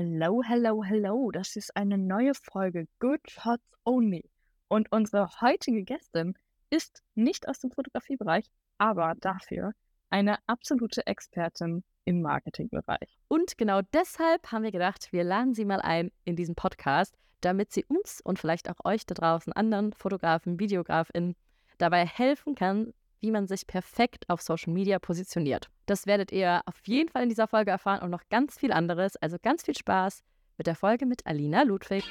Hello, hello, hello. Das ist eine neue Folge Good Shots Only. Und unsere heutige Gästin ist nicht aus dem Fotografiebereich, aber dafür eine absolute Expertin im Marketingbereich. Und genau deshalb haben wir gedacht, wir laden sie mal ein in diesen Podcast, damit sie uns und vielleicht auch euch da draußen, anderen Fotografen, Videografinnen, dabei helfen kann, wie man sich perfekt auf Social Media positioniert. Das werdet ihr auf jeden Fall in dieser Folge erfahren und noch ganz viel anderes. Also ganz viel Spaß mit der Folge mit Alina Ludwig.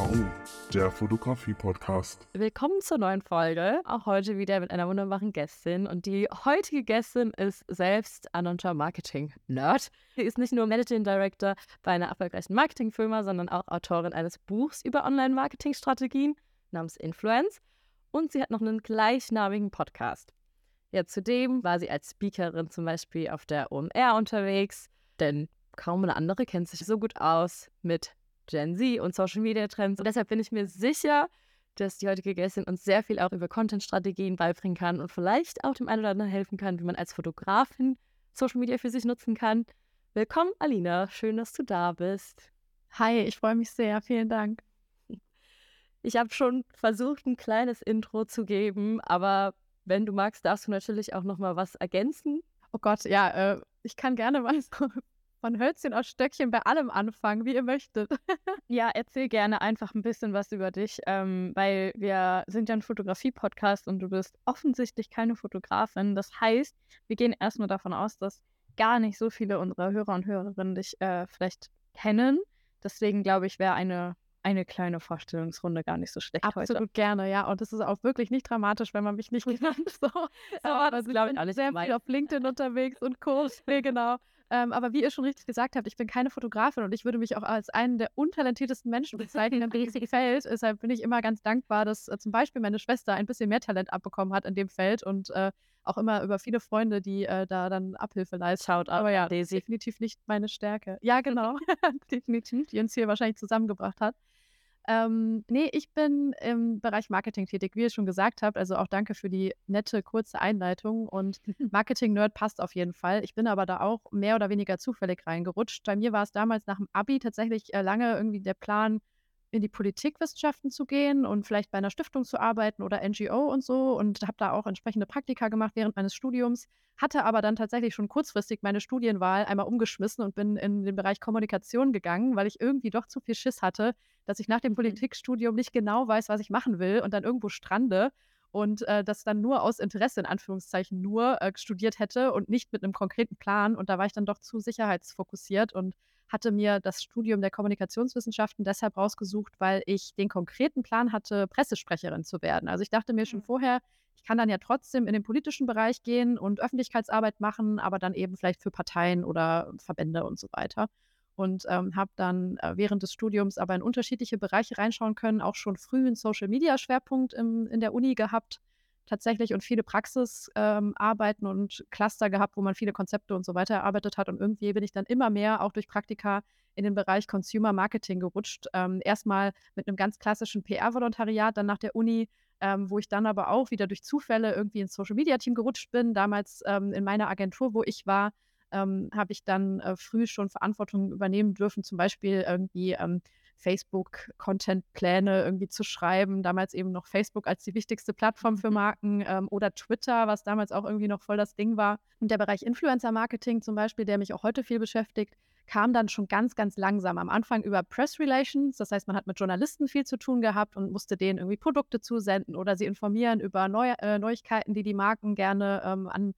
On, der Fotografie-Podcast. Willkommen zur neuen Folge. Auch heute wieder mit einer wunderbaren Gästin. Und die heutige Gästin ist selbst Anoncha Marketing Nerd. Sie ist nicht nur Managing Director bei einer erfolgreichen Marketingfirma, sondern auch Autorin eines Buchs über Online-Marketing-Strategien namens Influence und sie hat noch einen gleichnamigen Podcast. Ja, zudem war sie als Speakerin zum Beispiel auf der OMR unterwegs, denn kaum eine andere kennt sich so gut aus mit Gen Z und Social Media Trends. Und deshalb bin ich mir sicher, dass die heutige Gästin uns sehr viel auch über Content-Strategien beibringen kann und vielleicht auch dem einen oder anderen helfen kann, wie man als Fotografin Social Media für sich nutzen kann. Willkommen, Alina. Schön, dass du da bist. Hi, ich freue mich sehr. Vielen Dank. Ich habe schon versucht, ein kleines Intro zu geben, aber wenn du magst, darfst du natürlich auch noch mal was ergänzen. Oh Gott, ja, äh, ich kann gerne mal von Hölzchen aus Stöckchen bei allem anfangen, wie ihr möchtet. ja, erzähl gerne einfach ein bisschen was über dich, ähm, weil wir sind ja ein Fotografie-Podcast und du bist offensichtlich keine Fotografin. Das heißt, wir gehen erstmal davon aus, dass gar nicht so viele unserer Hörer und Hörerinnen dich äh, vielleicht kennen. Deswegen glaube ich, wäre eine eine kleine Vorstellungsrunde gar nicht so schlecht Absolut heute. Absolut gerne, ja. Und das ist auch wirklich nicht dramatisch, wenn man mich nicht kennt. So. Aber das glaube ich auch nicht. Sehr viel auf LinkedIn unterwegs und Co. Nee, genau. Ähm, aber wie ihr schon richtig gesagt habt, ich bin keine Fotografin und ich würde mich auch als einen der untalentiertesten Menschen bezeichnen in diesem Feld. Deshalb bin ich immer ganz dankbar, dass äh, zum Beispiel meine Schwester ein bisschen mehr Talent abbekommen hat in dem Feld und äh, auch immer über viele Freunde, die äh, da dann Abhilfe leisten. Schaut aber ja, Daisy. definitiv nicht meine Stärke. Ja, genau. definitiv, die uns hier wahrscheinlich zusammengebracht hat. Ähm, nee, ich bin im Bereich Marketing tätig, wie ihr schon gesagt habt. Also auch danke für die nette, kurze Einleitung. Und Marketing-Nerd passt auf jeden Fall. Ich bin aber da auch mehr oder weniger zufällig reingerutscht. Bei mir war es damals nach dem Abi tatsächlich äh, lange irgendwie der Plan, in die Politikwissenschaften zu gehen und vielleicht bei einer Stiftung zu arbeiten oder NGO und so und habe da auch entsprechende Praktika gemacht während meines Studiums, hatte aber dann tatsächlich schon kurzfristig meine Studienwahl einmal umgeschmissen und bin in den Bereich Kommunikation gegangen, weil ich irgendwie doch zu viel Schiss hatte, dass ich nach dem mhm. Politikstudium nicht genau weiß, was ich machen will und dann irgendwo strande und äh, das dann nur aus Interesse in Anführungszeichen nur äh, studiert hätte und nicht mit einem konkreten Plan und da war ich dann doch zu sicherheitsfokussiert und hatte mir das Studium der Kommunikationswissenschaften deshalb rausgesucht, weil ich den konkreten Plan hatte, Pressesprecherin zu werden. Also ich dachte mir schon mhm. vorher, ich kann dann ja trotzdem in den politischen Bereich gehen und Öffentlichkeitsarbeit machen, aber dann eben vielleicht für Parteien oder Verbände und so weiter. Und ähm, habe dann äh, während des Studiums aber in unterschiedliche Bereiche reinschauen können, auch schon früh einen Social-Media-Schwerpunkt in der Uni gehabt tatsächlich und viele Praxisarbeiten ähm, und Cluster gehabt, wo man viele Konzepte und so weiter erarbeitet hat. Und irgendwie bin ich dann immer mehr auch durch Praktika in den Bereich Consumer Marketing gerutscht. Ähm, erstmal mit einem ganz klassischen PR-Volontariat, dann nach der Uni, ähm, wo ich dann aber auch wieder durch Zufälle irgendwie ins Social-Media-Team gerutscht bin. Damals ähm, in meiner Agentur, wo ich war, ähm, habe ich dann äh, früh schon Verantwortung übernehmen dürfen, zum Beispiel irgendwie ähm, Facebook-Content-Pläne irgendwie zu schreiben. Damals eben noch Facebook als die wichtigste Plattform für mhm. Marken ähm, oder Twitter, was damals auch irgendwie noch voll das Ding war. Und der Bereich Influencer-Marketing zum Beispiel, der mich auch heute viel beschäftigt, kam dann schon ganz, ganz langsam. Am Anfang über Press Relations, das heißt, man hat mit Journalisten viel zu tun gehabt und musste denen irgendwie Produkte zusenden oder sie informieren über Neu äh, Neuigkeiten, die die Marken gerne ähm, an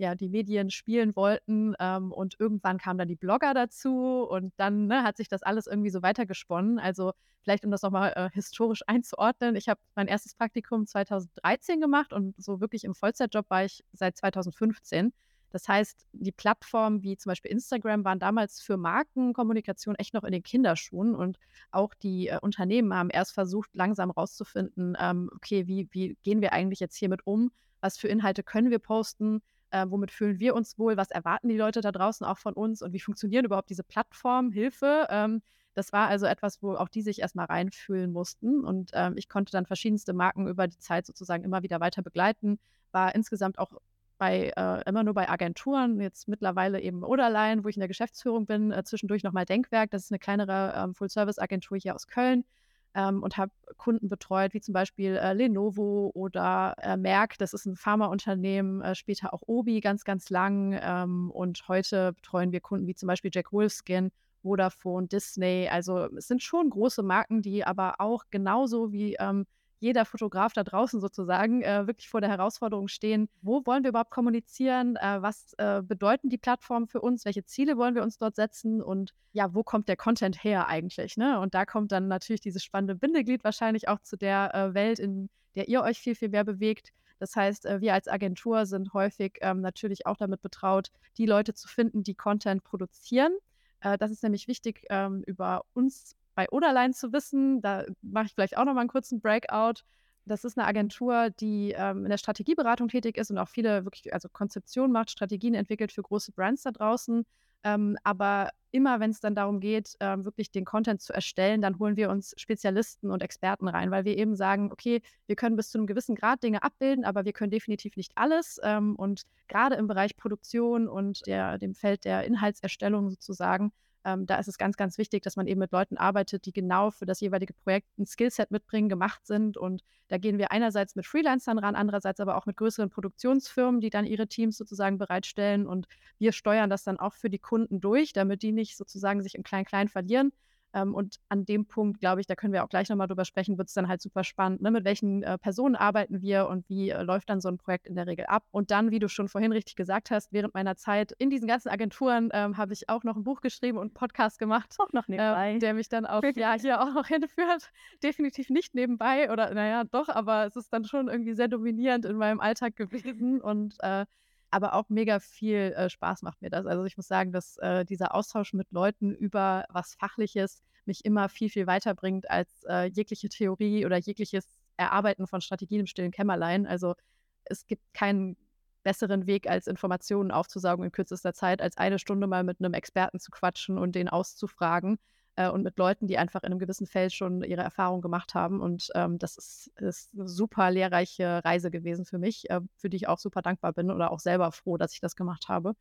ja, die Medien spielen wollten. Ähm, und irgendwann kamen dann die Blogger dazu und dann ne, hat sich das alles irgendwie so weitergesponnen. Also vielleicht, um das nochmal äh, historisch einzuordnen, ich habe mein erstes Praktikum 2013 gemacht und so wirklich im Vollzeitjob war ich seit 2015. Das heißt, die Plattformen wie zum Beispiel Instagram waren damals für Markenkommunikation echt noch in den Kinderschuhen und auch die äh, Unternehmen haben erst versucht, langsam rauszufinden, ähm, okay, wie, wie gehen wir eigentlich jetzt hiermit um? Was für Inhalte können wir posten? Äh, womit fühlen wir uns wohl, was erwarten die Leute da draußen auch von uns? Und wie funktionieren überhaupt diese Plattformen, Hilfe. Ähm, das war also etwas, wo auch die sich erstmal reinfühlen mussten. Und ähm, ich konnte dann verschiedenste Marken über die Zeit sozusagen immer wieder weiter begleiten, war insgesamt auch bei äh, immer nur bei Agenturen, jetzt mittlerweile eben Oderlein, wo ich in der Geschäftsführung bin, äh, zwischendurch nochmal Denkwerk, das ist eine kleinere ähm, Full-Service-Agentur hier aus Köln ähm, und habe Kunden betreut, wie zum Beispiel äh, Lenovo oder äh, Merck, das ist ein Pharmaunternehmen, äh, später auch Obi ganz, ganz lang ähm, und heute betreuen wir Kunden wie zum Beispiel Jack Wolfskin Vodafone, Disney. Also es sind schon große Marken, die aber auch genauso wie ähm, jeder Fotograf da draußen sozusagen äh, wirklich vor der Herausforderung stehen, wo wollen wir überhaupt kommunizieren, äh, was äh, bedeuten die Plattformen für uns, welche Ziele wollen wir uns dort setzen und ja, wo kommt der Content her eigentlich? Ne? Und da kommt dann natürlich dieses spannende Bindeglied wahrscheinlich auch zu der äh, Welt, in der ihr euch viel, viel mehr bewegt. Das heißt, äh, wir als Agentur sind häufig ähm, natürlich auch damit betraut, die Leute zu finden, die Content produzieren. Äh, das ist nämlich wichtig, ähm, über uns bei Oderlein zu wissen. Da mache ich vielleicht auch noch mal einen kurzen Breakout. Das ist eine Agentur, die ähm, in der Strategieberatung tätig ist und auch viele wirklich, also Konzeption macht, Strategien entwickelt für große Brands da draußen. Ähm, aber immer, wenn es dann darum geht, ähm, wirklich den Content zu erstellen, dann holen wir uns Spezialisten und Experten rein, weil wir eben sagen, okay, wir können bis zu einem gewissen Grad Dinge abbilden, aber wir können definitiv nicht alles. Ähm, und gerade im Bereich Produktion und der, dem Feld der Inhaltserstellung sozusagen, ähm, da ist es ganz, ganz wichtig, dass man eben mit Leuten arbeitet, die genau für das jeweilige Projekt ein Skillset mitbringen, gemacht sind. Und da gehen wir einerseits mit Freelancern ran, andererseits aber auch mit größeren Produktionsfirmen, die dann ihre Teams sozusagen bereitstellen. Und wir steuern das dann auch für die Kunden durch, damit die nicht sozusagen sich im Klein-Klein verlieren, ähm, und an dem Punkt, glaube ich, da können wir auch gleich nochmal drüber sprechen, wird es dann halt super spannend. Ne? Mit welchen äh, Personen arbeiten wir und wie äh, läuft dann so ein Projekt in der Regel ab? Und dann, wie du schon vorhin richtig gesagt hast, während meiner Zeit in diesen ganzen Agenturen ähm, habe ich auch noch ein Buch geschrieben und einen Podcast gemacht. Auch noch nebenbei. Äh, der mich dann auch ja, hier auch noch hinführt. Definitiv nicht nebenbei oder naja, doch, aber es ist dann schon irgendwie sehr dominierend in meinem Alltag gewesen und äh, aber auch mega viel äh, Spaß macht mir das. Also ich muss sagen, dass äh, dieser Austausch mit Leuten über was Fachliches mich immer viel, viel weiterbringt als äh, jegliche Theorie oder jegliches Erarbeiten von Strategien im stillen Kämmerlein. Also es gibt keinen besseren Weg, als Informationen aufzusaugen in kürzester Zeit, als eine Stunde mal mit einem Experten zu quatschen und den auszufragen äh, und mit Leuten, die einfach in einem gewissen Feld schon ihre Erfahrung gemacht haben. Und ähm, das ist, ist, eine super lehrreiche Reise gewesen für mich, äh, für die ich auch super dankbar bin oder auch selber froh, dass ich das gemacht habe.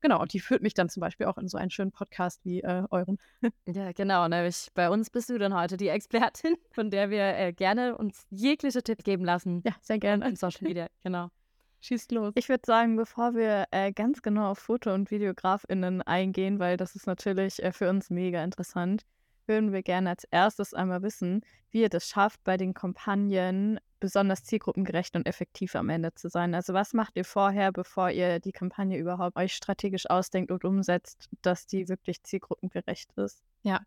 Genau, und die führt mich dann zum Beispiel auch in so einen schönen Podcast wie äh, euren. Ja, genau. Nämlich bei uns bist du dann heute die Expertin, von der wir äh, gerne uns jegliche Tipps geben lassen. Ja, sehr gerne. In Social Media, genau. Schießt los. Ich würde sagen, bevor wir äh, ganz genau auf Foto- und VideografInnen eingehen, weil das ist natürlich äh, für uns mega interessant, würden wir gerne als erstes einmal wissen, wie ihr das schafft, bei den Kampagnen besonders zielgruppengerecht und effektiv am Ende zu sein. Also was macht ihr vorher, bevor ihr die Kampagne überhaupt euch strategisch ausdenkt und umsetzt, dass die wirklich zielgruppengerecht ist? Ja,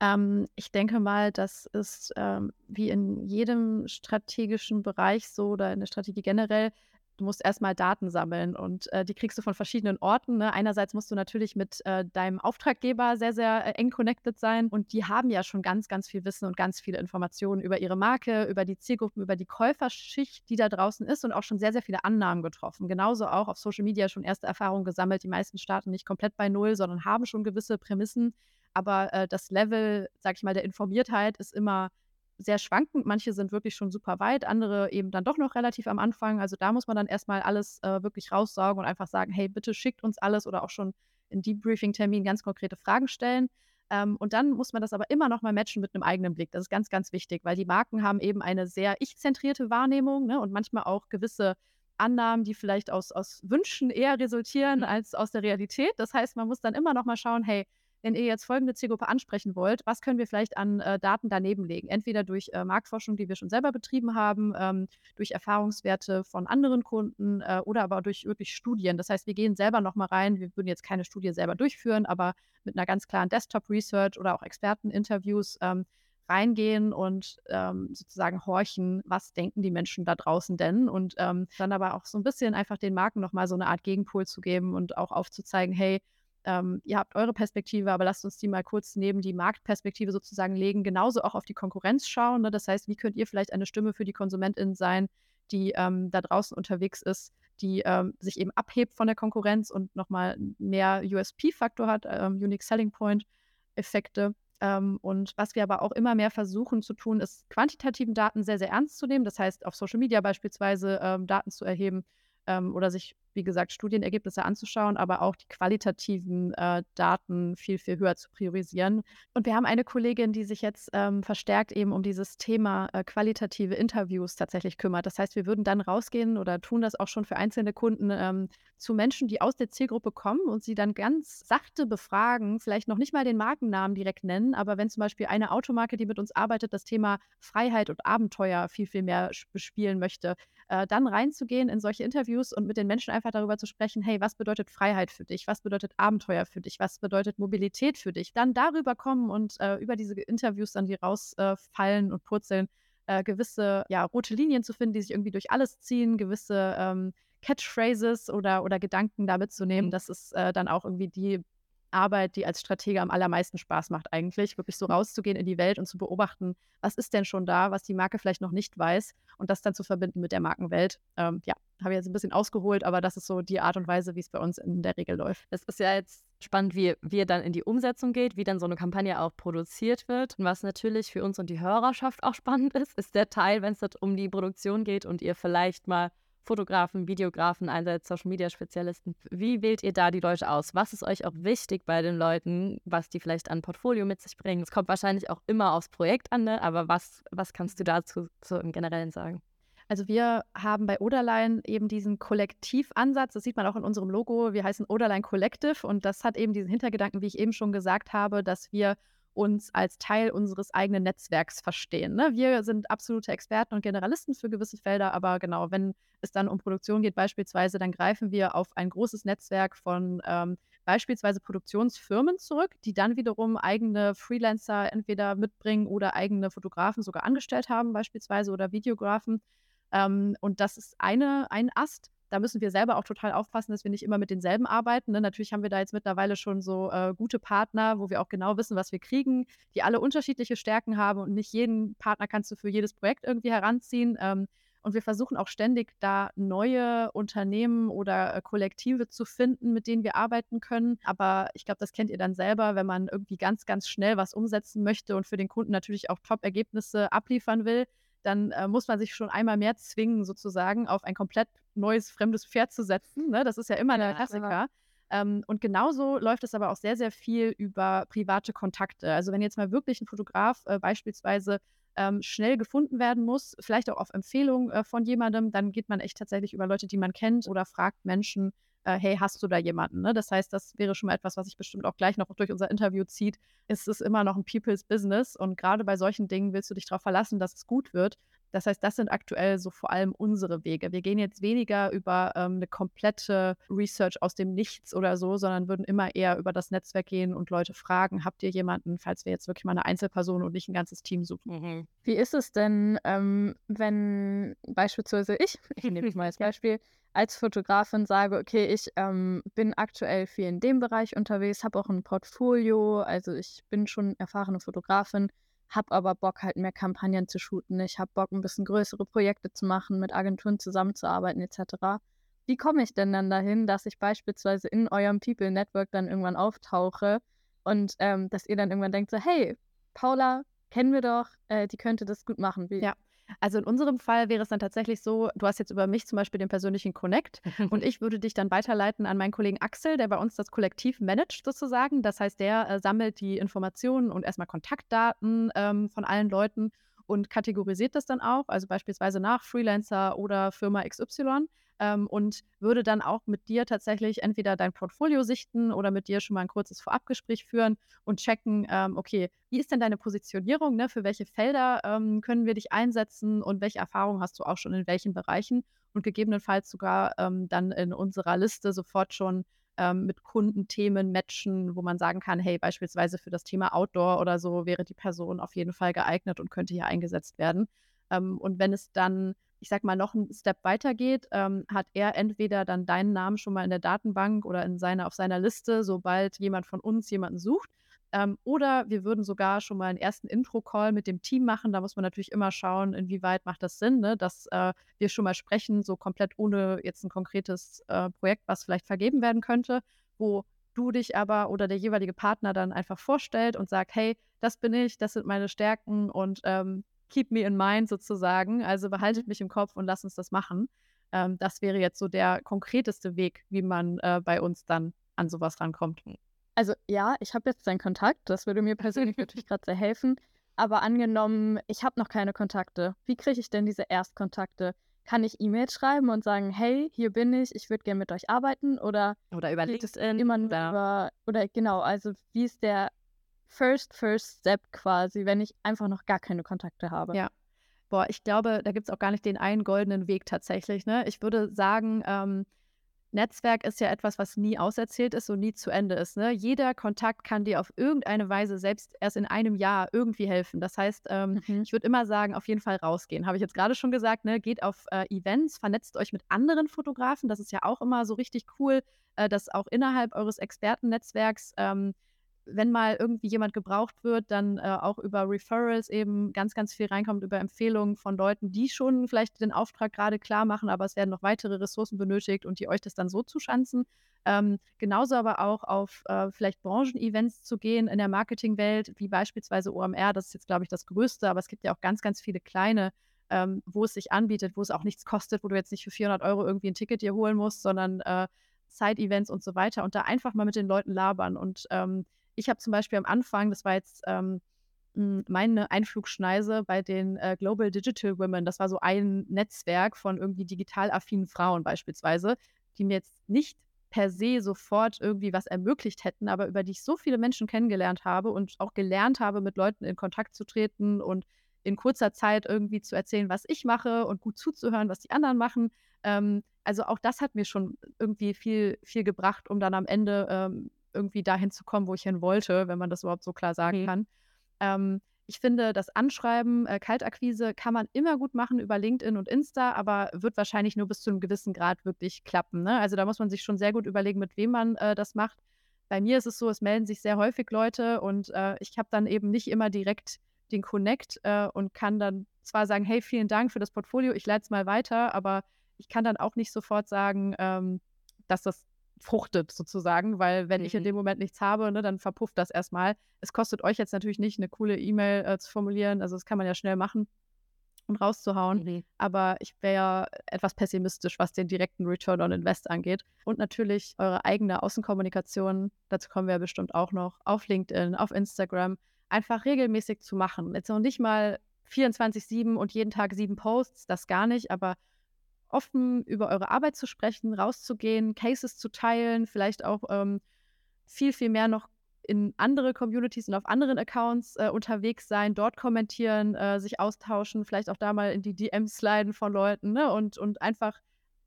ähm, ich denke mal, das ist ähm, wie in jedem strategischen Bereich so oder in der Strategie generell du musst erstmal Daten sammeln und äh, die kriegst du von verschiedenen Orten. Ne? Einerseits musst du natürlich mit äh, deinem Auftraggeber sehr, sehr äh, eng connected sein und die haben ja schon ganz, ganz viel Wissen und ganz viele Informationen über ihre Marke, über die Zielgruppen, über die Käuferschicht, die da draußen ist und auch schon sehr, sehr viele Annahmen getroffen. Genauso auch auf Social Media schon erste Erfahrungen gesammelt. Die meisten starten nicht komplett bei Null, sondern haben schon gewisse Prämissen. Aber äh, das Level, sag ich mal, der Informiertheit ist immer sehr schwankend. Manche sind wirklich schon super weit, andere eben dann doch noch relativ am Anfang. Also da muss man dann erstmal alles äh, wirklich raussaugen und einfach sagen, hey, bitte schickt uns alles oder auch schon in Debriefing-Termin ganz konkrete Fragen stellen. Ähm, und dann muss man das aber immer noch mal matchen mit einem eigenen Blick. Das ist ganz, ganz wichtig, weil die Marken haben eben eine sehr ich-zentrierte Wahrnehmung ne, und manchmal auch gewisse Annahmen, die vielleicht aus, aus Wünschen eher resultieren mhm. als aus der Realität. Das heißt, man muss dann immer noch mal schauen, hey, wenn ihr jetzt folgende Zielgruppe ansprechen wollt, was können wir vielleicht an äh, Daten daneben legen? Entweder durch äh, Marktforschung, die wir schon selber betrieben haben, ähm, durch Erfahrungswerte von anderen Kunden äh, oder aber durch wirklich Studien. Das heißt, wir gehen selber nochmal rein. Wir würden jetzt keine Studie selber durchführen, aber mit einer ganz klaren Desktop-Research oder auch Experteninterviews ähm, reingehen und ähm, sozusagen horchen, was denken die Menschen da draußen denn und ähm, dann aber auch so ein bisschen einfach den Marken nochmal so eine Art Gegenpol zu geben und auch aufzuzeigen, hey, ähm, ihr habt eure Perspektive, aber lasst uns die mal kurz neben die Marktperspektive sozusagen legen, genauso auch auf die Konkurrenz schauen. Ne? Das heißt, wie könnt ihr vielleicht eine Stimme für die KonsumentInnen sein, die ähm, da draußen unterwegs ist, die ähm, sich eben abhebt von der Konkurrenz und nochmal mehr USP-Faktor hat, ähm, Unique Selling Point-Effekte. Ähm, und was wir aber auch immer mehr versuchen zu tun, ist quantitativen Daten sehr, sehr ernst zu nehmen. Das heißt, auf Social Media beispielsweise ähm, Daten zu erheben ähm, oder sich wie gesagt, Studienergebnisse anzuschauen, aber auch die qualitativen äh, Daten viel, viel höher zu priorisieren. Und wir haben eine Kollegin, die sich jetzt ähm, verstärkt eben um dieses Thema äh, qualitative Interviews tatsächlich kümmert. Das heißt, wir würden dann rausgehen oder tun das auch schon für einzelne Kunden ähm, zu Menschen, die aus der Zielgruppe kommen und sie dann ganz sachte befragen, vielleicht noch nicht mal den Markennamen direkt nennen, aber wenn zum Beispiel eine Automarke, die mit uns arbeitet, das Thema Freiheit und Abenteuer viel, viel mehr bespielen möchte, äh, dann reinzugehen in solche Interviews und mit den Menschen einfach darüber zu sprechen, hey, was bedeutet Freiheit für dich? Was bedeutet Abenteuer für dich? Was bedeutet Mobilität für dich? Dann darüber kommen und äh, über diese Interviews dann, die rausfallen äh, und purzeln, äh, gewisse ja, rote Linien zu finden, die sich irgendwie durch alles ziehen, gewisse ähm, Catchphrases oder, oder Gedanken da mitzunehmen. Mhm. Das ist äh, dann auch irgendwie die Arbeit, die als Stratege am allermeisten Spaß macht eigentlich, wirklich so rauszugehen in die Welt und zu beobachten, was ist denn schon da, was die Marke vielleicht noch nicht weiß und das dann zu verbinden mit der Markenwelt. Ähm, ja, habe ich jetzt ein bisschen ausgeholt, aber das ist so die Art und Weise, wie es bei uns in der Regel läuft. Es ist ja jetzt spannend, wie, wie dann in die Umsetzung geht, wie dann so eine Kampagne auch produziert wird. Und was natürlich für uns und die Hörerschaft auch spannend ist, ist der Teil, wenn es um die Produktion geht und ihr vielleicht mal Fotografen, Videografen einsetzt, Social Media Spezialisten. Wie wählt ihr da die Leute aus? Was ist euch auch wichtig bei den Leuten, was die vielleicht an Portfolio mit sich bringen? Es kommt wahrscheinlich auch immer aufs Projekt an, ne? aber was, was kannst du dazu so im Generellen sagen? Also wir haben bei Oderline eben diesen Kollektivansatz, das sieht man auch in unserem Logo, wir heißen Oderline Collective und das hat eben diesen Hintergedanken, wie ich eben schon gesagt habe, dass wir uns als Teil unseres eigenen Netzwerks verstehen. Ne? Wir sind absolute Experten und Generalisten für gewisse Felder, aber genau, wenn es dann um Produktion geht beispielsweise, dann greifen wir auf ein großes Netzwerk von ähm, beispielsweise Produktionsfirmen zurück, die dann wiederum eigene Freelancer entweder mitbringen oder eigene Fotografen sogar angestellt haben beispielsweise oder Videografen. Ähm, und das ist eine, ein Ast. Da müssen wir selber auch total aufpassen, dass wir nicht immer mit denselben arbeiten. Ne? Natürlich haben wir da jetzt mittlerweile schon so äh, gute Partner, wo wir auch genau wissen, was wir kriegen, die alle unterschiedliche Stärken haben und nicht jeden Partner kannst du für jedes Projekt irgendwie heranziehen. Ähm, und wir versuchen auch ständig da neue Unternehmen oder äh, Kollektive zu finden, mit denen wir arbeiten können. Aber ich glaube, das kennt ihr dann selber, wenn man irgendwie ganz, ganz schnell was umsetzen möchte und für den Kunden natürlich auch Top-Ergebnisse abliefern will dann äh, muss man sich schon einmal mehr zwingen, sozusagen auf ein komplett neues, fremdes Pferd zu setzen. Ne? Das ist ja immer ja, der Klassiker. Ähm, und genauso läuft es aber auch sehr, sehr viel über private Kontakte. Also wenn jetzt mal wirklich ein Fotograf äh, beispielsweise ähm, schnell gefunden werden muss, vielleicht auch auf Empfehlung äh, von jemandem, dann geht man echt tatsächlich über Leute, die man kennt oder fragt Menschen, äh, hey, hast du da jemanden? Ne? Das heißt, das wäre schon mal etwas, was sich bestimmt auch gleich noch durch unser Interview zieht. Es ist immer noch ein People's Business und gerade bei solchen Dingen willst du dich darauf verlassen, dass es gut wird. Das heißt, das sind aktuell so vor allem unsere Wege. Wir gehen jetzt weniger über ähm, eine komplette Research aus dem Nichts oder so, sondern würden immer eher über das Netzwerk gehen und Leute fragen, habt ihr jemanden, falls wir jetzt wirklich mal eine Einzelperson und nicht ein ganzes Team suchen. Mhm. Wie ist es denn, ähm, wenn beispielsweise ich, ich nehme mal als Beispiel, als Fotografin sage, okay, ich ähm, bin aktuell viel in dem Bereich unterwegs, habe auch ein Portfolio, also ich bin schon erfahrene Fotografin, habe aber Bock halt mehr Kampagnen zu shooten. Ich habe Bock ein bisschen größere Projekte zu machen, mit Agenturen zusammenzuarbeiten etc. Wie komme ich denn dann dahin, dass ich beispielsweise in eurem People Network dann irgendwann auftauche und ähm, dass ihr dann irgendwann denkt so, hey, Paula, kennen wir doch, äh, die könnte das gut machen. Wie, ja. Also in unserem Fall wäre es dann tatsächlich so, du hast jetzt über mich zum Beispiel den persönlichen Connect und ich würde dich dann weiterleiten an meinen Kollegen Axel, der bei uns das Kollektiv managt sozusagen. Das heißt, der äh, sammelt die Informationen und erstmal Kontaktdaten ähm, von allen Leuten und kategorisiert das dann auch, also beispielsweise nach Freelancer oder Firma XY ähm, und würde dann auch mit dir tatsächlich entweder dein Portfolio sichten oder mit dir schon mal ein kurzes Vorabgespräch führen und checken, ähm, okay, wie ist denn deine Positionierung, ne? für welche Felder ähm, können wir dich einsetzen und welche Erfahrungen hast du auch schon in welchen Bereichen und gegebenenfalls sogar ähm, dann in unserer Liste sofort schon ähm, mit Kundenthemen matchen, wo man sagen kann, hey, beispielsweise für das Thema Outdoor oder so wäre die Person auf jeden Fall geeignet und könnte hier eingesetzt werden. Ähm, und wenn es dann ich sag mal, noch einen Step weiter geht, ähm, hat er entweder dann deinen Namen schon mal in der Datenbank oder in seiner, auf seiner Liste, sobald jemand von uns jemanden sucht. Ähm, oder wir würden sogar schon mal einen ersten Intro-Call mit dem Team machen. Da muss man natürlich immer schauen, inwieweit macht das Sinn, ne? dass äh, wir schon mal sprechen, so komplett ohne jetzt ein konkretes äh, Projekt, was vielleicht vergeben werden könnte, wo du dich aber oder der jeweilige Partner dann einfach vorstellt und sagt, hey, das bin ich, das sind meine Stärken und ähm, keep me in mind sozusagen. Also behaltet mich im Kopf und lasst uns das machen. ähm, das wäre jetzt so der konkreteste Weg, wie man äh, bei uns dann an sowas rankommt. Also ja, ich habe jetzt deinen Kontakt. Das würde mir persönlich natürlich gerade sehr helfen. Aber angenommen, ich habe noch keine Kontakte. Wie kriege ich denn diese Erstkontakte? Kann ich E-Mails schreiben und sagen, hey, hier bin ich, ich würde gerne mit euch arbeiten? Oder, oder über LinkedIn. Immer nur oder, über, oder genau, also wie ist der First, First Step quasi, wenn ich einfach noch gar keine Kontakte habe? Ja. Boah, ich glaube, da gibt es auch gar nicht den einen goldenen Weg tatsächlich. Ne? Ich würde sagen, ähm, Netzwerk ist ja etwas, was nie auserzählt ist und nie zu Ende ist. Ne? Jeder Kontakt kann dir auf irgendeine Weise selbst erst in einem Jahr irgendwie helfen. Das heißt, ähm, mhm. ich würde immer sagen, auf jeden Fall rausgehen. Habe ich jetzt gerade schon gesagt, ne? geht auf äh, Events, vernetzt euch mit anderen Fotografen. Das ist ja auch immer so richtig cool, äh, dass auch innerhalb eures Expertennetzwerks ähm, wenn mal irgendwie jemand gebraucht wird, dann äh, auch über Referrals eben ganz, ganz viel reinkommt, über Empfehlungen von Leuten, die schon vielleicht den Auftrag gerade klar machen, aber es werden noch weitere Ressourcen benötigt und die euch das dann so zuschanzen. Ähm, genauso aber auch auf äh, vielleicht Branchen-Events zu gehen in der Marketingwelt, wie beispielsweise OMR, das ist jetzt, glaube ich, das Größte, aber es gibt ja auch ganz, ganz viele kleine, ähm, wo es sich anbietet, wo es auch nichts kostet, wo du jetzt nicht für 400 Euro irgendwie ein Ticket dir holen musst, sondern äh, Side-Events und so weiter und da einfach mal mit den Leuten labern und ähm, ich habe zum Beispiel am Anfang, das war jetzt ähm, meine Einflugschneise bei den äh, Global Digital Women, das war so ein Netzwerk von irgendwie digital affinen Frauen beispielsweise, die mir jetzt nicht per se sofort irgendwie was ermöglicht hätten, aber über die ich so viele Menschen kennengelernt habe und auch gelernt habe, mit Leuten in Kontakt zu treten und in kurzer Zeit irgendwie zu erzählen, was ich mache und gut zuzuhören, was die anderen machen. Ähm, also auch das hat mir schon irgendwie viel, viel gebracht, um dann am Ende ähm, irgendwie dahin zu kommen, wo ich hin wollte, wenn man das überhaupt so klar sagen mhm. kann. Ähm, ich finde, das Anschreiben, äh, Kaltakquise kann man immer gut machen über LinkedIn und Insta, aber wird wahrscheinlich nur bis zu einem gewissen Grad wirklich klappen. Ne? Also da muss man sich schon sehr gut überlegen, mit wem man äh, das macht. Bei mir ist es so, es melden sich sehr häufig Leute und äh, ich habe dann eben nicht immer direkt den Connect äh, und kann dann zwar sagen, hey, vielen Dank für das Portfolio, ich leite es mal weiter, aber ich kann dann auch nicht sofort sagen, ähm, dass das fruchtet sozusagen, weil wenn mhm. ich in mhm. dem Moment nichts habe, ne, dann verpufft das erstmal. Es kostet euch jetzt natürlich nicht, eine coole E-Mail äh, zu formulieren, also das kann man ja schnell machen und rauszuhauen. Mhm. Aber ich wäre ja etwas pessimistisch, was den direkten Return on Invest angeht. Und natürlich eure eigene Außenkommunikation, dazu kommen wir bestimmt auch noch, auf LinkedIn, auf Instagram, einfach regelmäßig zu machen. Jetzt noch nicht mal 24-7 und jeden Tag sieben Posts, das gar nicht, aber offen über eure Arbeit zu sprechen, rauszugehen, Cases zu teilen, vielleicht auch ähm, viel, viel mehr noch in andere Communities und auf anderen Accounts äh, unterwegs sein, dort kommentieren, äh, sich austauschen, vielleicht auch da mal in die DMs sliden von Leuten ne? und, und einfach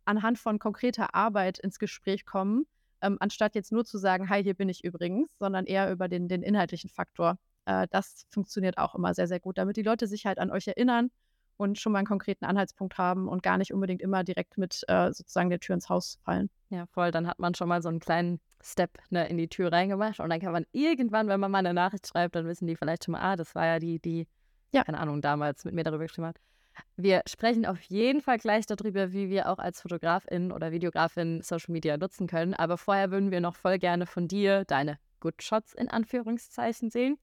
anhand von konkreter Arbeit ins Gespräch kommen, ähm, anstatt jetzt nur zu sagen, hi, hier bin ich übrigens, sondern eher über den, den inhaltlichen Faktor. Äh, das funktioniert auch immer sehr, sehr gut, damit die Leute sich halt an euch erinnern und schon mal einen konkreten Anhaltspunkt haben und gar nicht unbedingt immer direkt mit äh, sozusagen der Tür ins Haus fallen. Ja, voll. Dann hat man schon mal so einen kleinen Step ne, in die Tür reingemacht und dann kann man irgendwann, wenn man mal eine Nachricht schreibt, dann wissen die vielleicht schon mal, ah, das war ja die, die, ja. keine Ahnung, damals mit mir darüber geschrieben hat. Wir sprechen auf jeden Fall gleich darüber, wie wir auch als Fotografin oder Videografin Social Media nutzen können. Aber vorher würden wir noch voll gerne von dir deine Good Shots in Anführungszeichen sehen.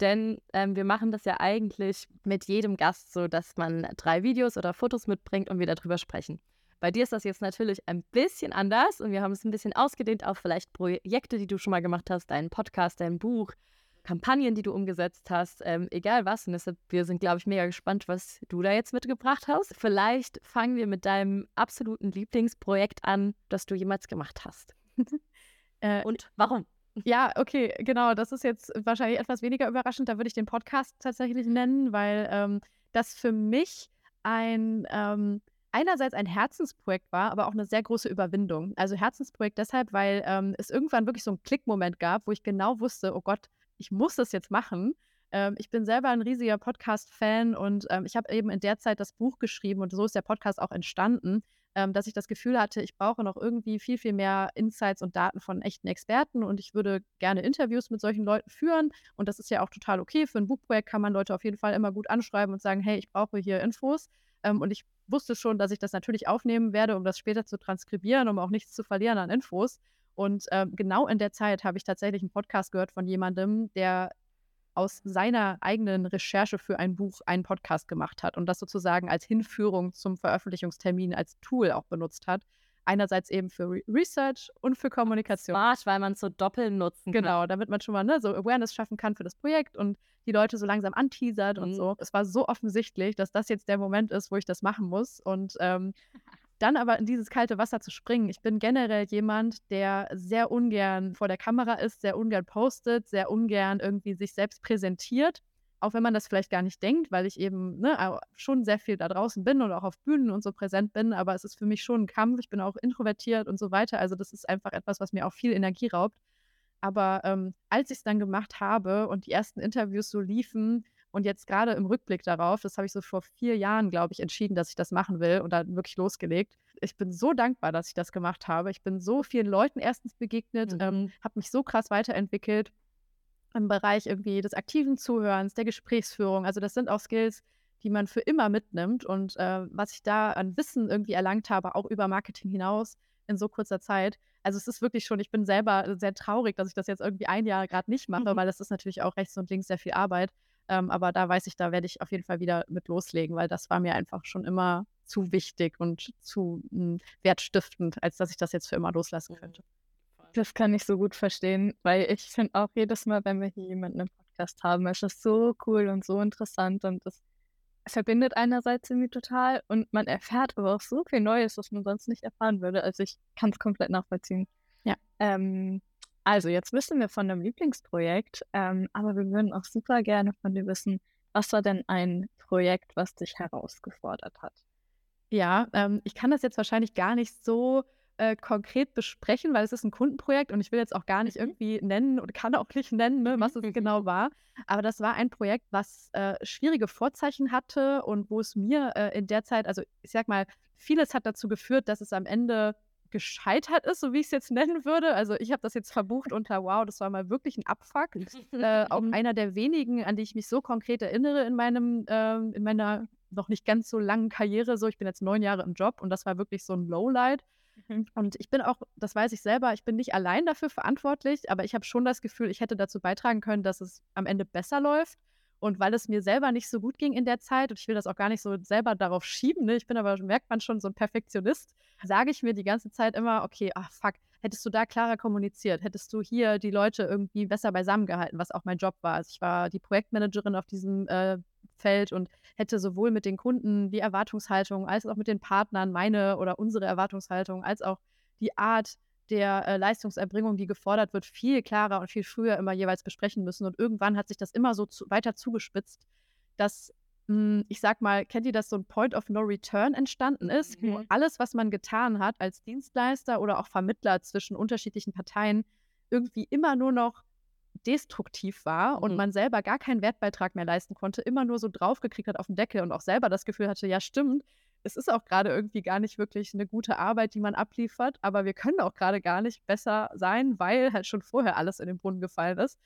Denn ähm, wir machen das ja eigentlich mit jedem Gast so, dass man drei Videos oder Fotos mitbringt und wir darüber sprechen. Bei dir ist das jetzt natürlich ein bisschen anders und wir haben es ein bisschen ausgedehnt auf vielleicht Projekte, die du schon mal gemacht hast, deinen Podcast, dein Buch, Kampagnen, die du umgesetzt hast, ähm, egal was. Und deshalb, wir sind, glaube ich, mega gespannt, was du da jetzt mitgebracht hast. Vielleicht fangen wir mit deinem absoluten Lieblingsprojekt an, das du jemals gemacht hast. äh, und warum? Ja, okay, genau. Das ist jetzt wahrscheinlich etwas weniger überraschend. Da würde ich den Podcast tatsächlich nennen, weil ähm, das für mich ein ähm, einerseits ein Herzensprojekt war, aber auch eine sehr große Überwindung. Also Herzensprojekt deshalb, weil ähm, es irgendwann wirklich so einen Klickmoment gab, wo ich genau wusste, oh Gott, ich muss das jetzt machen. Ähm, ich bin selber ein riesiger Podcast-Fan und ähm, ich habe eben in der Zeit das Buch geschrieben und so ist der Podcast auch entstanden ähm, dass ich das Gefühl hatte, ich brauche noch irgendwie viel, viel mehr Insights und Daten von echten Experten und ich würde gerne Interviews mit solchen Leuten führen. Und das ist ja auch total okay. Für ein Buchprojekt kann man Leute auf jeden Fall immer gut anschreiben und sagen, hey, ich brauche hier Infos. Ähm, und ich wusste schon, dass ich das natürlich aufnehmen werde, um das später zu transkribieren, um auch nichts zu verlieren an Infos. Und ähm, genau in der Zeit habe ich tatsächlich einen Podcast gehört von jemandem, der aus seiner eigenen Recherche für ein Buch einen Podcast gemacht hat und das sozusagen als Hinführung zum Veröffentlichungstermin als Tool auch benutzt hat. Einerseits eben für Re Research und für Kommunikation. Smart, weil man es so doppelt nutzen kann. Genau, damit man schon mal ne, so Awareness schaffen kann für das Projekt und die Leute so langsam anteasert mhm. und so. Es war so offensichtlich, dass das jetzt der Moment ist, wo ich das machen muss. Und ähm, dann aber in dieses kalte Wasser zu springen. Ich bin generell jemand, der sehr ungern vor der Kamera ist, sehr ungern postet, sehr ungern irgendwie sich selbst präsentiert. Auch wenn man das vielleicht gar nicht denkt, weil ich eben ne, schon sehr viel da draußen bin und auch auf Bühnen und so präsent bin. Aber es ist für mich schon ein Kampf. Ich bin auch introvertiert und so weiter. Also das ist einfach etwas, was mir auch viel Energie raubt. Aber ähm, als ich es dann gemacht habe und die ersten Interviews so liefen, und jetzt gerade im Rückblick darauf, das habe ich so vor vier Jahren, glaube ich, entschieden, dass ich das machen will und dann wirklich losgelegt. Ich bin so dankbar, dass ich das gemacht habe. Ich bin so vielen Leuten erstens begegnet, ähm, mhm. ähm, habe mich so krass weiterentwickelt im Bereich irgendwie des aktiven Zuhörens, der Gesprächsführung. Also das sind auch Skills, die man für immer mitnimmt. Und äh, was ich da an Wissen irgendwie erlangt habe, auch über Marketing hinaus in so kurzer Zeit. Also es ist wirklich schon, ich bin selber sehr traurig, dass ich das jetzt irgendwie ein Jahr gerade nicht mache, mhm. weil das ist natürlich auch rechts und links sehr viel Arbeit. Ähm, aber da weiß ich, da werde ich auf jeden Fall wieder mit loslegen, weil das war mir einfach schon immer zu wichtig und zu mh, hm, wertstiftend, als dass ich das jetzt für immer loslassen könnte. Das kann ich so gut verstehen, weil ich finde auch jedes Mal, wenn wir hier jemanden im Podcast haben, ist das so cool und so interessant und das verbindet einerseits irgendwie total und man erfährt aber auch so viel Neues, was man sonst nicht erfahren würde. Also ich kann es komplett nachvollziehen. Ja. Ähm, also, jetzt wissen wir von deinem Lieblingsprojekt, ähm, aber wir würden auch super gerne von dir wissen, was war denn ein Projekt, was dich herausgefordert hat? Ja, ähm, ich kann das jetzt wahrscheinlich gar nicht so äh, konkret besprechen, weil es ist ein Kundenprojekt und ich will jetzt auch gar nicht mhm. irgendwie nennen und kann auch nicht nennen, ne, was es genau war. Aber das war ein Projekt, was äh, schwierige Vorzeichen hatte und wo es mir äh, in der Zeit, also ich sag mal, vieles hat dazu geführt, dass es am Ende gescheitert ist, so wie ich es jetzt nennen würde. Also ich habe das jetzt verbucht unter, wow, das war mal wirklich ein Abfuck. äh, auch einer der wenigen, an die ich mich so konkret erinnere in meinem, äh, in meiner noch nicht ganz so langen Karriere. So, ich bin jetzt neun Jahre im Job und das war wirklich so ein Lowlight. Mhm. Und ich bin auch, das weiß ich selber, ich bin nicht allein dafür verantwortlich, aber ich habe schon das Gefühl, ich hätte dazu beitragen können, dass es am Ende besser läuft. Und weil es mir selber nicht so gut ging in der Zeit, und ich will das auch gar nicht so selber darauf schieben, ne? ich bin aber, merkt man schon, so ein Perfektionist, sage ich mir die ganze Zeit immer, okay, ach fuck, hättest du da klarer kommuniziert, hättest du hier die Leute irgendwie besser beisammen gehalten, was auch mein Job war. Also ich war die Projektmanagerin auf diesem äh, Feld und hätte sowohl mit den Kunden die Erwartungshaltung als auch mit den Partnern meine oder unsere Erwartungshaltung als auch die Art, der äh, Leistungserbringung, die gefordert wird, viel klarer und viel früher immer jeweils besprechen müssen. Und irgendwann hat sich das immer so zu, weiter zugespitzt, dass, hm, ich sag mal, kennt ihr das, so ein Point of No Return entstanden ist, mhm. wo alles, was man getan hat als Dienstleister oder auch Vermittler zwischen unterschiedlichen Parteien, irgendwie immer nur noch destruktiv war mhm. und man selber gar keinen Wertbeitrag mehr leisten konnte, immer nur so draufgekriegt hat auf den Deckel und auch selber das Gefühl hatte, ja stimmt, es ist auch gerade irgendwie gar nicht wirklich eine gute Arbeit, die man abliefert, aber wir können auch gerade gar nicht besser sein, weil halt schon vorher alles in den Brunnen gefallen ist.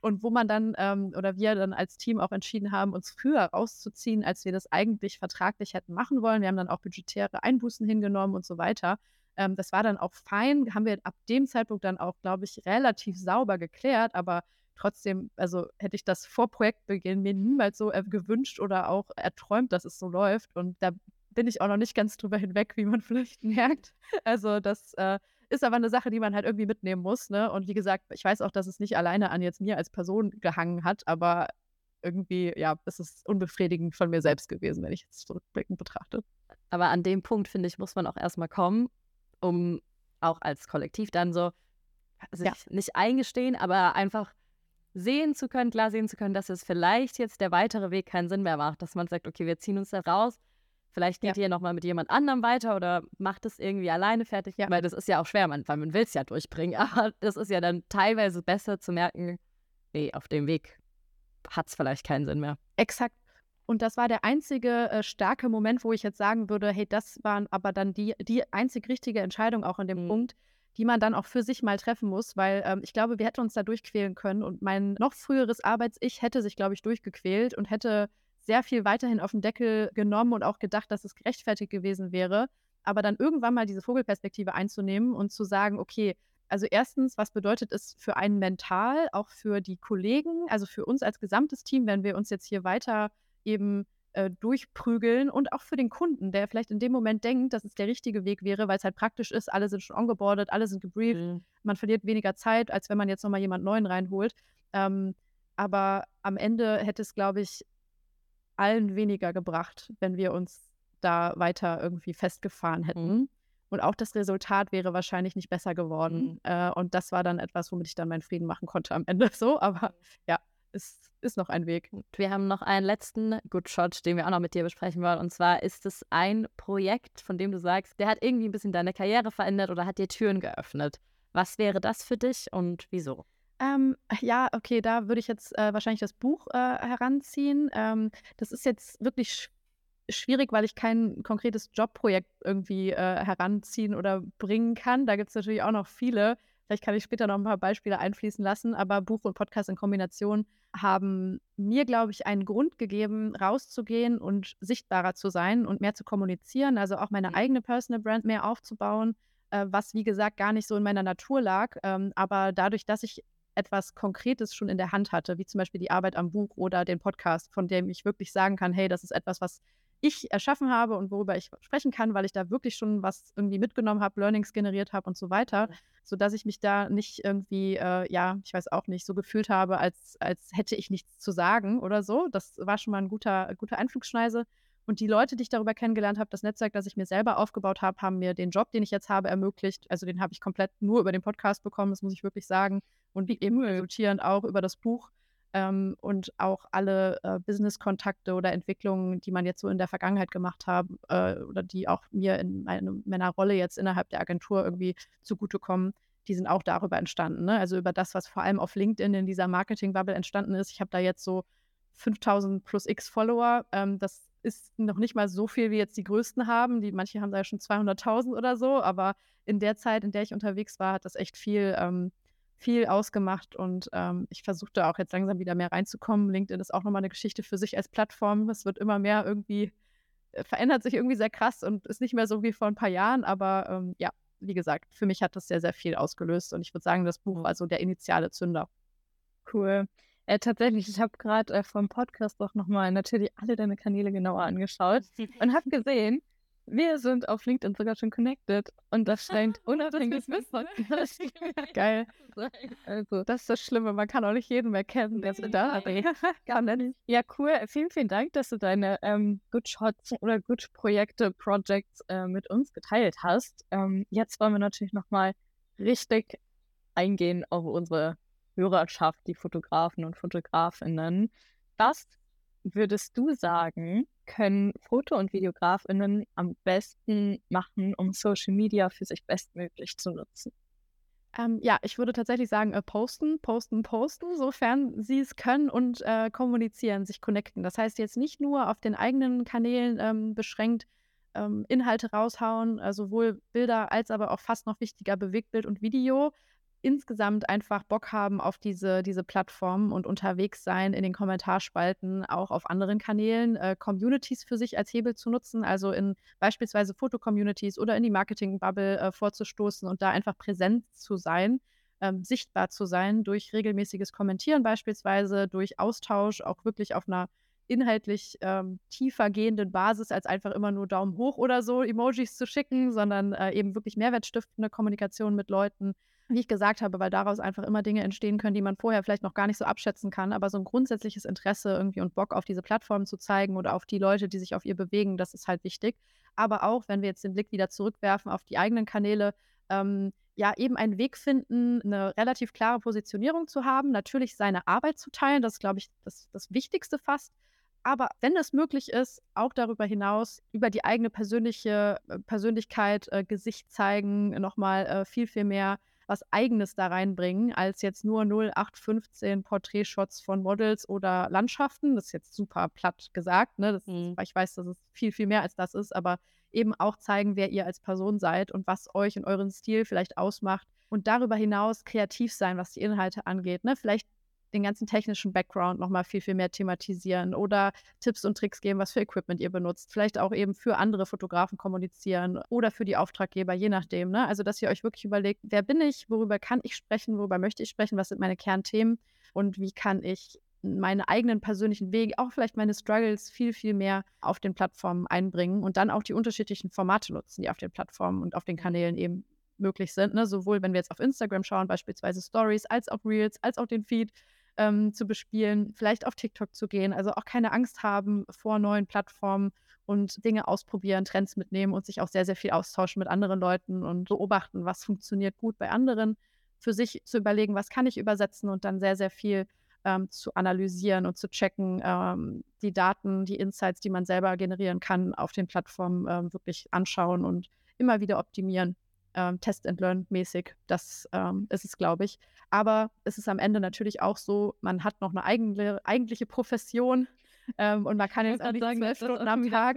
Und wo man dann ähm, oder wir dann als Team auch entschieden haben, uns früher rauszuziehen, als wir das eigentlich vertraglich hätten machen wollen. Wir haben dann auch budgetäre Einbußen hingenommen und so weiter. Ähm, das war dann auch fein, haben wir ab dem Zeitpunkt dann auch, glaube ich, relativ sauber geklärt, aber trotzdem, also hätte ich das vor Projektbeginn mir niemals so gewünscht oder auch erträumt, dass es so läuft. Und da bin ich auch noch nicht ganz drüber hinweg, wie man vielleicht merkt. Also das äh, ist aber eine Sache, die man halt irgendwie mitnehmen muss. Ne? Und wie gesagt, ich weiß auch, dass es nicht alleine an jetzt mir als Person gehangen hat, aber irgendwie, ja, es ist unbefriedigend von mir selbst gewesen, wenn ich jetzt zurückblickend betrachte. Aber an dem Punkt, finde ich, muss man auch erstmal kommen, um auch als Kollektiv dann so sich ja. nicht eingestehen, aber einfach sehen zu können, klar sehen zu können, dass es vielleicht jetzt der weitere Weg keinen Sinn mehr macht, dass man sagt, okay, wir ziehen uns da raus, vielleicht geht ja. ihr nochmal mit jemand anderem weiter oder macht es irgendwie alleine fertig, ja. weil das ist ja auch schwer, man, weil man will es ja durchbringen, aber das ist ja dann teilweise besser zu merken, nee, auf dem Weg hat es vielleicht keinen Sinn mehr. Exakt. Und das war der einzige äh, starke Moment, wo ich jetzt sagen würde, hey, das war aber dann die, die einzig richtige Entscheidung auch in dem mhm. Punkt, die man dann auch für sich mal treffen muss, weil ähm, ich glaube, wir hätten uns da durchquälen können und mein noch früheres Arbeits-Ich hätte sich, glaube ich, durchgequält und hätte sehr viel weiterhin auf den Deckel genommen und auch gedacht, dass es gerechtfertigt gewesen wäre. Aber dann irgendwann mal diese Vogelperspektive einzunehmen und zu sagen, okay, also erstens, was bedeutet es für einen mental, auch für die Kollegen, also für uns als gesamtes Team, wenn wir uns jetzt hier weiter eben äh, durchprügeln und auch für den Kunden, der vielleicht in dem Moment denkt, dass es der richtige Weg wäre, weil es halt praktisch ist, alle sind schon ongeboardet, alle sind gebrieft, mhm. man verliert weniger Zeit, als wenn man jetzt nochmal jemand Neuen reinholt. Ähm, aber am Ende hätte es, glaube ich, allen weniger gebracht, wenn wir uns da weiter irgendwie festgefahren hätten. Mhm. Und auch das Resultat wäre wahrscheinlich nicht besser geworden. Mhm. Äh, und das war dann etwas, womit ich dann meinen Frieden machen konnte am Ende so. Aber ja, ist, ist noch ein Weg. Wir haben noch einen letzten Good Shot, den wir auch noch mit dir besprechen wollen. Und zwar ist es ein Projekt, von dem du sagst, der hat irgendwie ein bisschen deine Karriere verändert oder hat dir Türen geöffnet. Was wäre das für dich und wieso? Ähm, ja, okay, da würde ich jetzt äh, wahrscheinlich das Buch äh, heranziehen. Ähm, das ist jetzt wirklich sch schwierig, weil ich kein konkretes Jobprojekt irgendwie äh, heranziehen oder bringen kann. Da gibt es natürlich auch noch viele. Vielleicht kann ich später noch ein paar Beispiele einfließen lassen, aber Buch und Podcast in Kombination haben mir, glaube ich, einen Grund gegeben, rauszugehen und sichtbarer zu sein und mehr zu kommunizieren, also auch meine mhm. eigene Personal Brand mehr aufzubauen, äh, was wie gesagt gar nicht so in meiner Natur lag. Ähm, aber dadurch, dass ich etwas Konkretes schon in der Hand hatte, wie zum Beispiel die Arbeit am Buch oder den Podcast, von dem ich wirklich sagen kann, hey, das ist etwas, was ich erschaffen habe und worüber ich sprechen kann, weil ich da wirklich schon was irgendwie mitgenommen habe, Learnings generiert habe und so weiter, sodass ich mich da nicht irgendwie, äh, ja, ich weiß auch nicht, so gefühlt habe, als, als hätte ich nichts zu sagen oder so. Das war schon mal ein guter, guter Einflugschneise. Und die Leute, die ich darüber kennengelernt habe, das Netzwerk, das ich mir selber aufgebaut habe, haben mir den Job, den ich jetzt habe, ermöglicht. Also den habe ich komplett nur über den Podcast bekommen, das muss ich wirklich sagen. Und eben resultierend auch über das Buch ähm, und auch alle äh, Business-Kontakte oder Entwicklungen, die man jetzt so in der Vergangenheit gemacht hat äh, oder die auch mir in meine, meiner Rolle jetzt innerhalb der Agentur irgendwie zugutekommen, die sind auch darüber entstanden. Ne? Also über das, was vor allem auf LinkedIn in dieser Marketing-Bubble entstanden ist. Ich habe da jetzt so 5000 plus X Follower. Ähm, das ist noch nicht mal so viel, wie jetzt die größten haben. Die, manche haben da ja schon 200.000 oder so, aber in der Zeit, in der ich unterwegs war, hat das echt viel ähm, viel ausgemacht und ähm, ich versuchte auch jetzt langsam wieder mehr reinzukommen. LinkedIn ist auch nochmal eine Geschichte für sich als Plattform. Es wird immer mehr irgendwie, äh, verändert sich irgendwie sehr krass und ist nicht mehr so wie vor ein paar Jahren, aber ähm, ja, wie gesagt, für mich hat das sehr, sehr viel ausgelöst und ich würde sagen, das Buch war so der initiale Zünder. Cool. Äh, tatsächlich, ich habe gerade äh, vom Podcast auch nochmal natürlich alle deine Kanäle genauer angeschaut und habe gesehen, wir sind auf LinkedIn sogar schon connected und das scheint unabhängiges Wissen. Geil. Also, das ist das Schlimme. Man kann auch nicht jeden mehr kennen, der ist da nicht. Ja, cool. Vielen, vielen Dank, dass du deine ähm, Good Shots oder Good Projekte, Projects äh, mit uns geteilt hast. Ähm, jetzt wollen wir natürlich nochmal richtig eingehen auf unsere Hörerschaft, die Fotografen und Fotografinnen. Was würdest du sagen, können Foto- und Videografinnen am besten machen, um Social Media für sich bestmöglich zu nutzen? Ähm, ja, ich würde tatsächlich sagen, äh, posten, posten, posten, sofern sie es können und äh, kommunizieren, sich connecten. Das heißt jetzt nicht nur auf den eigenen Kanälen ähm, beschränkt ähm, Inhalte raushauen, äh, sowohl Bilder als aber auch fast noch wichtiger Bewegtbild und Video, insgesamt einfach Bock haben auf diese, diese Plattformen und unterwegs sein in den Kommentarspalten, auch auf anderen Kanälen, äh, Communities für sich als Hebel zu nutzen, also in beispielsweise Foto-Communities oder in die Marketing-Bubble äh, vorzustoßen und da einfach präsent zu sein, ähm, sichtbar zu sein durch regelmäßiges Kommentieren beispielsweise, durch Austausch, auch wirklich auf einer inhaltlich ähm, tiefer gehenden Basis, als einfach immer nur Daumen hoch oder so Emojis zu schicken, sondern äh, eben wirklich mehrwertstiftende Kommunikation mit Leuten, wie ich gesagt habe, weil daraus einfach immer Dinge entstehen können, die man vorher vielleicht noch gar nicht so abschätzen kann. Aber so ein grundsätzliches Interesse irgendwie und Bock auf diese Plattform zu zeigen oder auf die Leute, die sich auf ihr bewegen, das ist halt wichtig. Aber auch, wenn wir jetzt den Blick wieder zurückwerfen auf die eigenen Kanäle, ähm, ja, eben einen Weg finden, eine relativ klare Positionierung zu haben, natürlich seine Arbeit zu teilen, das ist, glaube ich, das, das Wichtigste fast. Aber wenn es möglich ist, auch darüber hinaus über die eigene persönliche äh, Persönlichkeit, äh, Gesicht zeigen, nochmal äh, viel, viel mehr was Eigenes da reinbringen, als jetzt nur 0815 Porträtshots von Models oder Landschaften. Das ist jetzt super platt gesagt. Ne? Das mhm. ist, ich weiß, dass es viel, viel mehr als das ist, aber eben auch zeigen, wer ihr als Person seid und was euch in euren Stil vielleicht ausmacht. Und darüber hinaus kreativ sein, was die Inhalte angeht. Ne? Vielleicht den ganzen technischen Background nochmal viel, viel mehr thematisieren oder Tipps und Tricks geben, was für Equipment ihr benutzt. Vielleicht auch eben für andere Fotografen kommunizieren oder für die Auftraggeber, je nachdem. Ne? Also, dass ihr euch wirklich überlegt, wer bin ich, worüber kann ich sprechen, worüber möchte ich sprechen, was sind meine Kernthemen und wie kann ich meine eigenen persönlichen Wege, auch vielleicht meine Struggles viel, viel mehr auf den Plattformen einbringen und dann auch die unterschiedlichen Formate nutzen, die auf den Plattformen und auf den Kanälen eben möglich sind. Ne? Sowohl wenn wir jetzt auf Instagram schauen, beispielsweise Stories, als auch Reels, als auch den Feed ähm, zu bespielen, vielleicht auf TikTok zu gehen. Also auch keine Angst haben vor neuen Plattformen und Dinge ausprobieren, Trends mitnehmen und sich auch sehr, sehr viel austauschen mit anderen Leuten und beobachten, was funktioniert gut bei anderen. Für sich zu überlegen, was kann ich übersetzen und dann sehr, sehr viel ähm, zu analysieren und zu checken, ähm, die Daten, die Insights, die man selber generieren kann, auf den Plattformen ähm, wirklich anschauen und immer wieder optimieren ähm, Test and Learn mäßig. Das ähm, ist es, glaube ich. Aber es ist am Ende natürlich auch so, man hat noch eine eigene, eigentliche Profession. Ähm, und man kann jetzt auch nicht zwölf Stunden am Tag,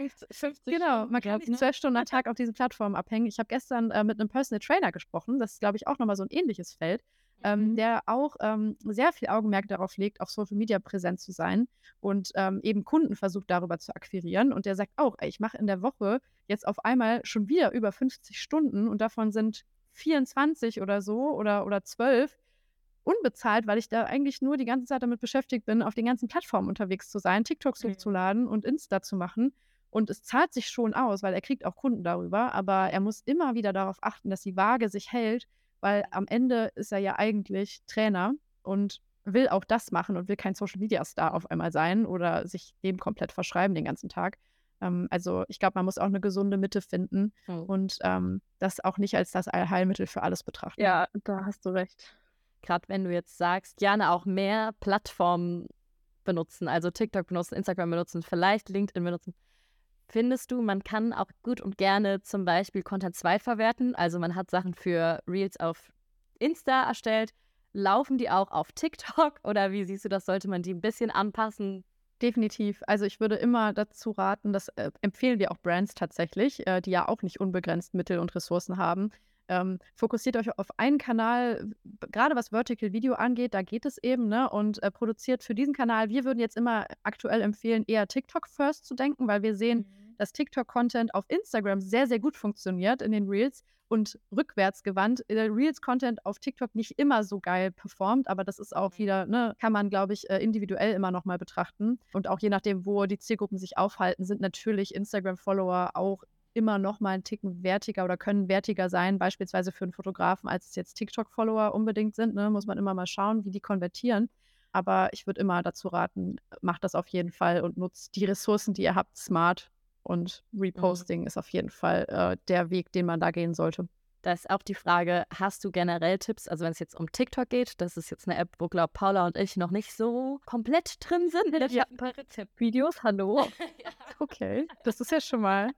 genau, man kann nicht zwölf Stunden am Tag auf diesen Plattformen abhängen. Ich habe gestern äh, mit einem Personal Trainer gesprochen. Das ist, glaube ich, auch nochmal so ein ähnliches Feld ähm, mhm. der auch ähm, sehr viel Augenmerk darauf legt, auf Social Media präsent zu sein und ähm, eben Kunden versucht darüber zu akquirieren. Und der sagt auch, ey, ich mache in der Woche jetzt auf einmal schon wieder über 50 Stunden und davon sind 24 oder so oder, oder 12 unbezahlt, weil ich da eigentlich nur die ganze Zeit damit beschäftigt bin, auf den ganzen Plattformen unterwegs zu sein, TikToks mhm. hochzuladen und Insta zu machen. Und es zahlt sich schon aus, weil er kriegt auch Kunden darüber, aber er muss immer wieder darauf achten, dass die Waage sich hält weil am Ende ist er ja eigentlich Trainer und will auch das machen und will kein Social Media Star auf einmal sein oder sich dem komplett verschreiben den ganzen Tag. Ähm, also ich glaube, man muss auch eine gesunde Mitte finden oh. und ähm, das auch nicht als das Allheilmittel für alles betrachten. Ja, da hast du recht. Gerade wenn du jetzt sagst, gerne auch mehr Plattformen benutzen, also TikTok benutzen, Instagram benutzen, vielleicht LinkedIn benutzen. Findest du, man kann auch gut und gerne zum Beispiel Content zweitverwerten? Also man hat Sachen für Reels auf Insta erstellt. Laufen die auch auf TikTok oder wie siehst du das? Sollte man die ein bisschen anpassen? Definitiv. Also ich würde immer dazu raten, das äh, empfehlen wir auch Brands tatsächlich, äh, die ja auch nicht unbegrenzt Mittel und Ressourcen haben. Ähm, fokussiert euch auf einen Kanal, gerade was Vertical Video angeht, da geht es eben, ne? Und äh, produziert für diesen Kanal. Wir würden jetzt immer aktuell empfehlen, eher TikTok first zu denken, weil wir sehen, mhm dass TikTok-Content auf Instagram sehr, sehr gut funktioniert in den Reels und rückwärts gewandt. Der Reels-Content auf TikTok nicht immer so geil performt, aber das ist auch mhm. wieder, ne, kann man, glaube ich, äh, individuell immer nochmal betrachten. Und auch je nachdem, wo die Zielgruppen sich aufhalten, sind natürlich Instagram-Follower auch immer noch mal einen Ticken wertiger oder können wertiger sein, beispielsweise für einen Fotografen, als es jetzt TikTok-Follower unbedingt sind. Ne? Muss man immer mal schauen, wie die konvertieren. Aber ich würde immer dazu raten, macht das auf jeden Fall und nutzt die Ressourcen, die ihr habt, smart und mhm. Reposting mhm. ist auf jeden Fall äh, der Weg, den man da gehen sollte. Da ist auch die Frage, hast du generell Tipps? Also wenn es jetzt um TikTok geht, das ist jetzt eine App, wo glaube Paula und ich noch nicht so komplett drin sind. Ich habe ein paar Rezeptvideos, hallo. ja. Okay, das ist ja schon mal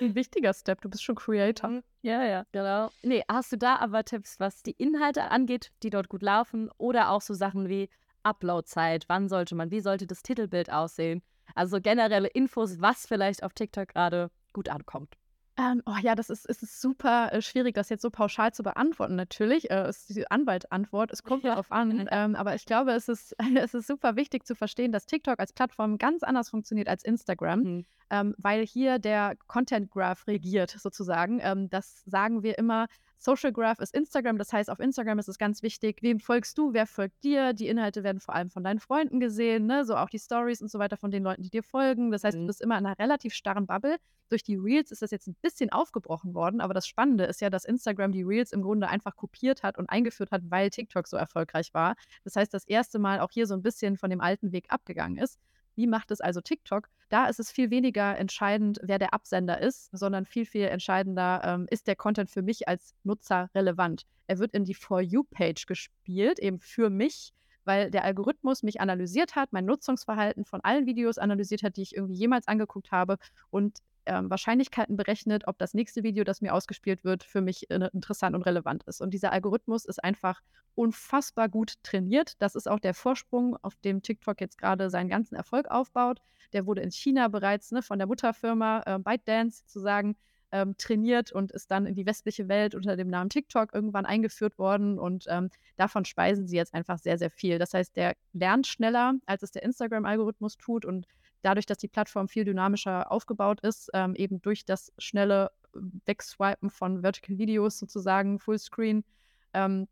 ein wichtiger Step. Du bist schon Creator. Mhm. Ja, ja, genau. Nee, hast du da aber Tipps, was die Inhalte angeht, die dort gut laufen oder auch so Sachen wie Uploadzeit, wann sollte man, wie sollte das Titelbild aussehen? Also generelle Infos, was vielleicht auf TikTok gerade gut ankommt. Ähm, oh ja, das ist, ist super äh, schwierig, das jetzt so pauschal zu beantworten. Natürlich äh, ist die Anwaltantwort, es kommt ja. darauf an. Ähm, aber ich glaube, es ist, es ist super wichtig zu verstehen, dass TikTok als Plattform ganz anders funktioniert als Instagram, mhm. ähm, weil hier der Content Graph regiert sozusagen. Ähm, das sagen wir immer Social Graph ist Instagram, das heißt, auf Instagram ist es ganz wichtig, wem folgst du, wer folgt dir. Die Inhalte werden vor allem von deinen Freunden gesehen, ne? so auch die Stories und so weiter von den Leuten, die dir folgen. Das heißt, mhm. du bist immer in einer relativ starren Bubble. Durch die Reels ist das jetzt ein bisschen aufgebrochen worden, aber das Spannende ist ja, dass Instagram die Reels im Grunde einfach kopiert hat und eingeführt hat, weil TikTok so erfolgreich war. Das heißt, das erste Mal auch hier so ein bisschen von dem alten Weg abgegangen ist. Wie macht es also TikTok? Da ist es viel weniger entscheidend, wer der Absender ist, sondern viel, viel entscheidender, ähm, ist der Content für mich als Nutzer relevant. Er wird in die For You-Page gespielt, eben für mich, weil der Algorithmus mich analysiert hat, mein Nutzungsverhalten von allen Videos analysiert hat, die ich irgendwie jemals angeguckt habe und ähm, Wahrscheinlichkeiten berechnet, ob das nächste Video, das mir ausgespielt wird, für mich äh, interessant und relevant ist. Und dieser Algorithmus ist einfach unfassbar gut trainiert. Das ist auch der Vorsprung, auf dem TikTok jetzt gerade seinen ganzen Erfolg aufbaut. Der wurde in China bereits ne, von der Mutterfirma äh, ByteDance sozusagen ähm, trainiert und ist dann in die westliche Welt unter dem Namen TikTok irgendwann eingeführt worden und ähm, davon speisen sie jetzt einfach sehr, sehr viel. Das heißt, der lernt schneller, als es der Instagram-Algorithmus tut und dadurch, dass die Plattform viel dynamischer aufgebaut ist, ähm, eben durch das schnelle Wegswipen von Vertical Videos sozusagen, Fullscreen, ähm,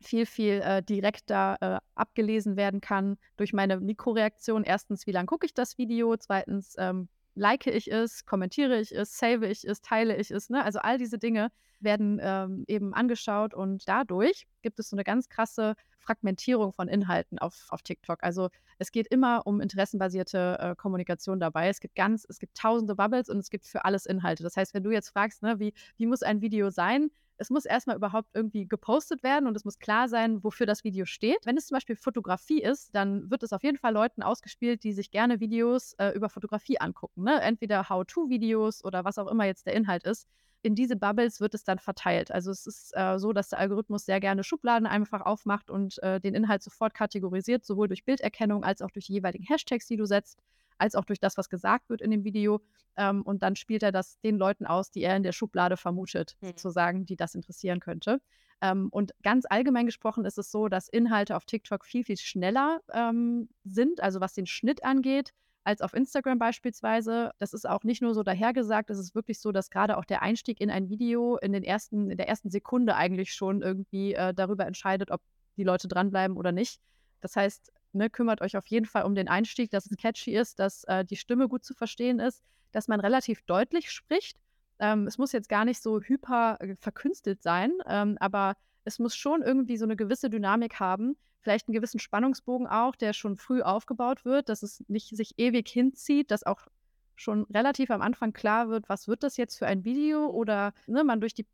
viel, viel äh, direkter äh, abgelesen werden kann durch meine Mikroreaktion. Erstens, wie lange gucke ich das Video? Zweitens, ähm, like ich es, kommentiere ich es, save ich es, teile ich es. Ne? Also all diese Dinge werden ähm, eben angeschaut und dadurch gibt es so eine ganz krasse Fragmentierung von Inhalten auf, auf TikTok. Also es geht immer um interessenbasierte äh, Kommunikation dabei. Es gibt ganz, es gibt tausende Bubbles und es gibt für alles Inhalte. Das heißt, wenn du jetzt fragst, ne, wie, wie muss ein Video sein, es muss erstmal überhaupt irgendwie gepostet werden und es muss klar sein, wofür das Video steht. Wenn es zum Beispiel Fotografie ist, dann wird es auf jeden Fall Leuten ausgespielt, die sich gerne Videos äh, über Fotografie angucken. Ne? Entweder How-To-Videos oder was auch immer jetzt der Inhalt ist. In diese Bubbles wird es dann verteilt. Also es ist äh, so, dass der Algorithmus sehr gerne Schubladen einfach aufmacht und äh, den Inhalt sofort kategorisiert, sowohl durch Bilderkennung als auch durch die jeweiligen Hashtags, die du setzt als auch durch das, was gesagt wird in dem Video. Ähm, und dann spielt er das den Leuten aus, die er in der Schublade vermutet, mhm. sozusagen, die das interessieren könnte. Ähm, und ganz allgemein gesprochen ist es so, dass Inhalte auf TikTok viel, viel schneller ähm, sind, also was den Schnitt angeht, als auf Instagram beispielsweise. Das ist auch nicht nur so dahergesagt, es ist wirklich so, dass gerade auch der Einstieg in ein Video in, den ersten, in der ersten Sekunde eigentlich schon irgendwie äh, darüber entscheidet, ob die Leute dranbleiben oder nicht. Das heißt, ne, kümmert euch auf jeden Fall um den Einstieg, dass es catchy ist, dass äh, die Stimme gut zu verstehen ist, dass man relativ deutlich spricht. Ähm, es muss jetzt gar nicht so hyper äh, verkünstelt sein, ähm, aber es muss schon irgendwie so eine gewisse Dynamik haben, vielleicht einen gewissen Spannungsbogen auch, der schon früh aufgebaut wird, dass es nicht sich ewig hinzieht, dass auch schon relativ am Anfang klar wird, was wird das jetzt für ein Video oder ne, man durch die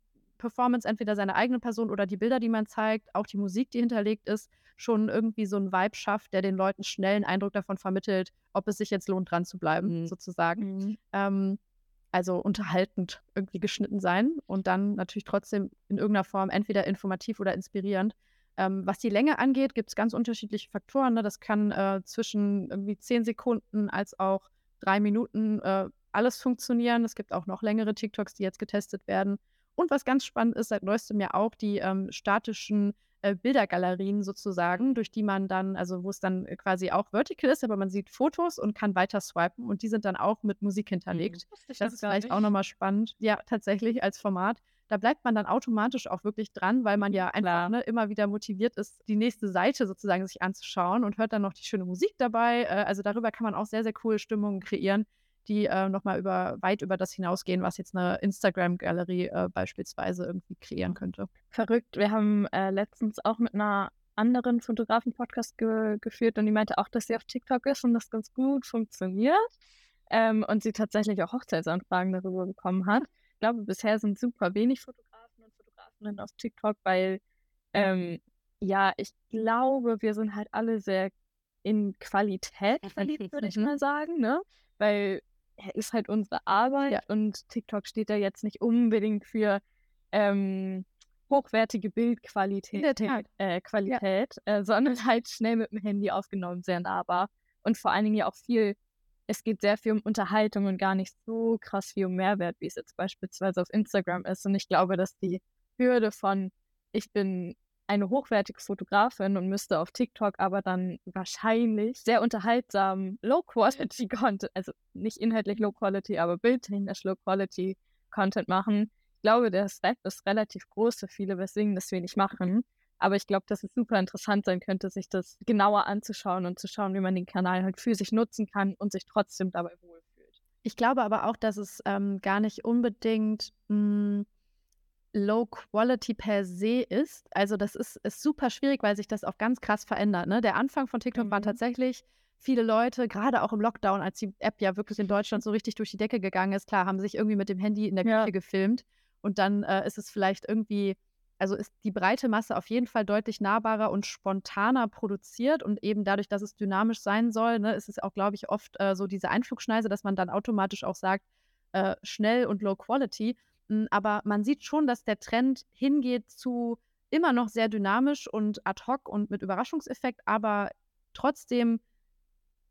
Performance entweder seine eigene Person oder die Bilder, die man zeigt, auch die Musik, die hinterlegt ist, schon irgendwie so einen Vibe schafft, der den Leuten schnell einen Eindruck davon vermittelt, ob es sich jetzt lohnt, dran zu bleiben, mhm. sozusagen. Mhm. Ähm, also unterhaltend irgendwie geschnitten sein und dann natürlich trotzdem in irgendeiner Form entweder informativ oder inspirierend. Ähm, was die Länge angeht, gibt es ganz unterschiedliche Faktoren. Ne? Das kann äh, zwischen irgendwie zehn Sekunden als auch drei Minuten äh, alles funktionieren. Es gibt auch noch längere TikToks, die jetzt getestet werden. Und was ganz spannend ist, seit neuestem ja auch die ähm, statischen äh, Bildergalerien sozusagen, durch die man dann, also wo es dann äh, quasi auch vertical ist, aber man sieht Fotos und kann weiter swipen und die sind dann auch mit Musik hinterlegt. Hm, das ist vielleicht nicht. auch nochmal spannend. Ja, tatsächlich als Format. Da bleibt man dann automatisch auch wirklich dran, weil man ja einfach ne, immer wieder motiviert ist, die nächste Seite sozusagen sich anzuschauen und hört dann noch die schöne Musik dabei. Äh, also darüber kann man auch sehr, sehr coole Stimmungen kreieren die äh, nochmal über, weit über das hinausgehen, was jetzt eine Instagram-Galerie äh, beispielsweise irgendwie kreieren könnte. Verrückt. Wir haben äh, letztens auch mit einer anderen Fotografen-Podcast ge geführt und die meinte auch, dass sie auf TikTok ist und das ganz gut funktioniert. Ähm, und sie tatsächlich auch Hochzeitsanfragen darüber bekommen hat. Ich glaube, bisher sind super wenig Fotografen und Fotografinnen auf TikTok, weil ähm, ja, ich glaube, wir sind halt alle sehr in Qualität verliebt, würde ich mal sagen, ne? Weil ist halt unsere Arbeit ja. und TikTok steht da jetzt nicht unbedingt für ähm, hochwertige Bildqualität, äh, Qualität, ja. äh, sondern halt schnell mit dem Handy aufgenommen, sehr nahbar und vor allen Dingen ja auch viel, es geht sehr viel um Unterhaltung und gar nicht so krass viel um Mehrwert, wie es jetzt beispielsweise auf Instagram ist. Und ich glaube, dass die Hürde von, ich bin eine hochwertige Fotografin und müsste auf TikTok aber dann wahrscheinlich sehr unterhaltsam Low-Quality-Content, also nicht inhaltlich Low-Quality, aber bildtechnisch Low-Quality-Content machen. Ich glaube, der Step ist relativ groß für viele, weswegen das wenig machen. Aber ich glaube, dass es super interessant sein könnte, sich das genauer anzuschauen und zu schauen, wie man den Kanal halt für sich nutzen kann und sich trotzdem dabei wohlfühlt. Ich glaube aber auch, dass es ähm, gar nicht unbedingt mh, hm, Low Quality per se ist. Also das ist, ist super schwierig, weil sich das auch ganz krass verändert. Ne? Der Anfang von TikTok mhm. war tatsächlich viele Leute, gerade auch im Lockdown, als die App ja wirklich in Deutschland so richtig durch die Decke gegangen ist, klar, haben sich irgendwie mit dem Handy in der Küche ja. gefilmt und dann äh, ist es vielleicht irgendwie, also ist die breite Masse auf jeden Fall deutlich nahbarer und spontaner produziert und eben dadurch, dass es dynamisch sein soll, ne, ist es auch, glaube ich, oft äh, so diese Einflugschneise, dass man dann automatisch auch sagt, äh, schnell und low quality. Aber man sieht schon, dass der Trend hingeht zu immer noch sehr dynamisch und ad hoc und mit Überraschungseffekt, aber trotzdem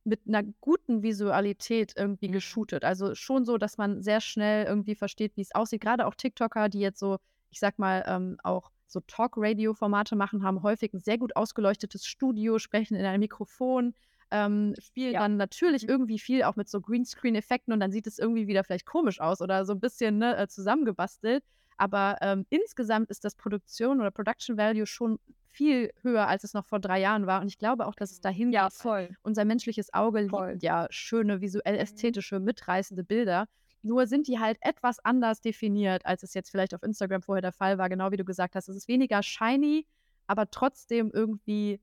mit einer guten Visualität irgendwie geshootet. Also schon so, dass man sehr schnell irgendwie versteht, wie es aussieht. Gerade auch TikToker, die jetzt so, ich sag mal, ähm, auch so Talk-Radio-Formate machen, haben häufig ein sehr gut ausgeleuchtetes Studio, sprechen in einem Mikrofon, ähm, spielen ja. dann natürlich mhm. irgendwie viel auch mit so Greenscreen-Effekten und dann sieht es irgendwie wieder vielleicht komisch aus oder so ein bisschen ne, äh, zusammengebastelt. Aber ähm, insgesamt ist das Produktion oder Production Value schon viel höher, als es noch vor drei Jahren war. Und ich glaube auch, dass es dahin ja, voll. Unser menschliches Auge liebt ja schöne, visuell mhm. ästhetische, mitreißende Bilder. Nur sind die halt etwas anders definiert, als es jetzt vielleicht auf Instagram vorher der Fall war, genau wie du gesagt hast. Es ist weniger shiny, aber trotzdem irgendwie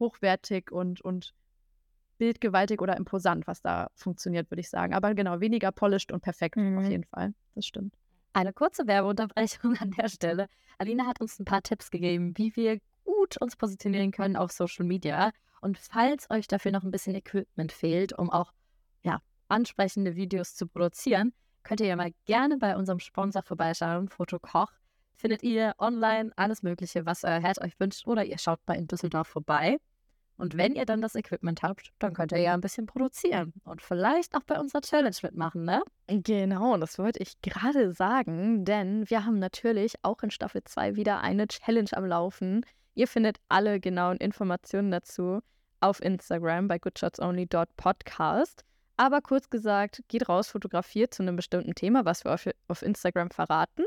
hochwertig und, und bildgewaltig oder imposant, was da funktioniert, würde ich sagen. Aber genau, weniger polished und perfekt mhm. auf jeden Fall. Das stimmt. Eine kurze Werbeunterbrechung an der Stelle. Alina hat uns ein paar Tipps gegeben, wie wir gut uns positionieren können auf Social Media. Und falls euch dafür noch ein bisschen Equipment fehlt, um auch ja, ansprechende Videos zu produzieren, könnt ihr ja mal gerne bei unserem Sponsor vorbeischauen, Fotokoch. Findet ihr online alles Mögliche, was euer Herz euch wünscht, oder ihr schaut mal in Düsseldorf vorbei. Und wenn ihr dann das Equipment habt, dann könnt ihr ja ein bisschen produzieren und vielleicht auch bei unserer Challenge mitmachen, ne? Genau, das wollte ich gerade sagen, denn wir haben natürlich auch in Staffel 2 wieder eine Challenge am Laufen. Ihr findet alle genauen Informationen dazu auf Instagram bei goodshotsonly.podcast. Aber kurz gesagt, geht raus, fotografiert zu einem bestimmten Thema, was wir auf, auf Instagram verraten.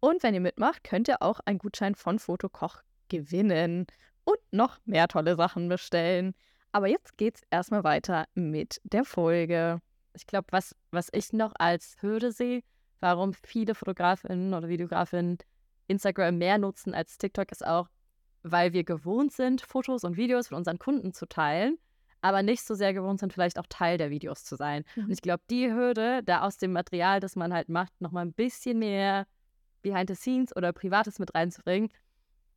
Und wenn ihr mitmacht, könnt ihr auch einen Gutschein von Fotokoch gewinnen und noch mehr tolle Sachen bestellen. Aber jetzt geht's erstmal weiter mit der Folge. Ich glaube, was, was ich noch als Hürde sehe, warum viele Fotografinnen oder Videografinnen Instagram mehr nutzen als TikTok, ist auch, weil wir gewohnt sind, Fotos und Videos von unseren Kunden zu teilen, aber nicht so sehr gewohnt sind, vielleicht auch Teil der Videos zu sein. Mhm. Und ich glaube, die Hürde, da aus dem Material, das man halt macht, nochmal ein bisschen mehr Behind the Scenes oder Privates mit reinzubringen,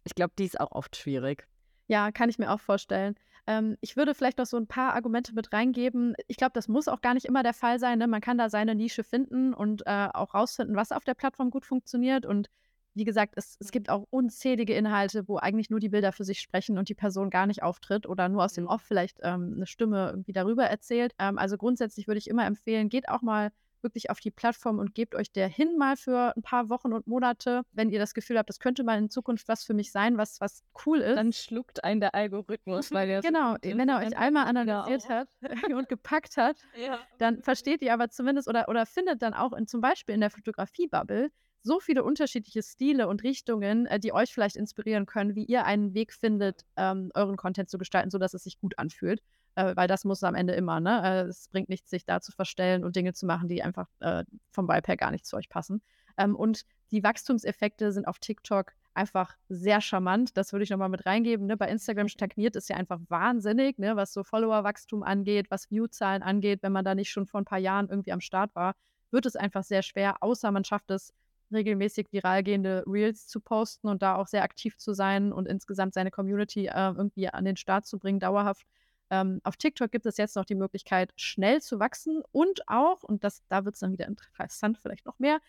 ich glaube, die ist auch oft schwierig. Ja, kann ich mir auch vorstellen. Ähm, ich würde vielleicht noch so ein paar Argumente mit reingeben. Ich glaube, das muss auch gar nicht immer der Fall sein. Ne? Man kann da seine Nische finden und äh, auch rausfinden, was auf der Plattform gut funktioniert. Und wie gesagt, es, es gibt auch unzählige Inhalte, wo eigentlich nur die Bilder für sich sprechen und die Person gar nicht auftritt oder nur aus dem mhm. Off vielleicht ähm, eine Stimme irgendwie darüber erzählt. Ähm, also grundsätzlich würde ich immer empfehlen, geht auch mal wirklich auf die Plattform und gebt euch der hin mal für ein paar Wochen und Monate, wenn ihr das Gefühl habt, das könnte mal in Zukunft was für mich sein, was, was cool ist. Dann schluckt ein der Algorithmus, weil der Genau, wenn er euch einmal analysiert hat und gepackt hat, ja. dann versteht ihr aber zumindest oder, oder findet dann auch in, zum Beispiel in der Fotografie-Bubble so viele unterschiedliche Stile und Richtungen, äh, die euch vielleicht inspirieren können, wie ihr einen Weg findet, ähm, euren Content zu gestalten, sodass es sich gut anfühlt. Äh, weil das muss am Ende immer, ne? Äh, es bringt nichts, sich da zu verstellen und Dinge zu machen, die einfach äh, vom Vibe her gar nicht zu euch passen. Ähm, und die Wachstumseffekte sind auf TikTok einfach sehr charmant. Das würde ich nochmal mit reingeben. Ne? Bei Instagram stagniert es ja einfach wahnsinnig, ne? was so Followerwachstum angeht, was Viewzahlen angeht. Wenn man da nicht schon vor ein paar Jahren irgendwie am Start war, wird es einfach sehr schwer, außer man schafft es, regelmäßig viral gehende Reels zu posten und da auch sehr aktiv zu sein und insgesamt seine Community äh, irgendwie an den Start zu bringen, dauerhaft. Ähm, auf TikTok gibt es jetzt noch die Möglichkeit, schnell zu wachsen und auch, und das, da wird es dann wieder interessant, vielleicht noch mehr,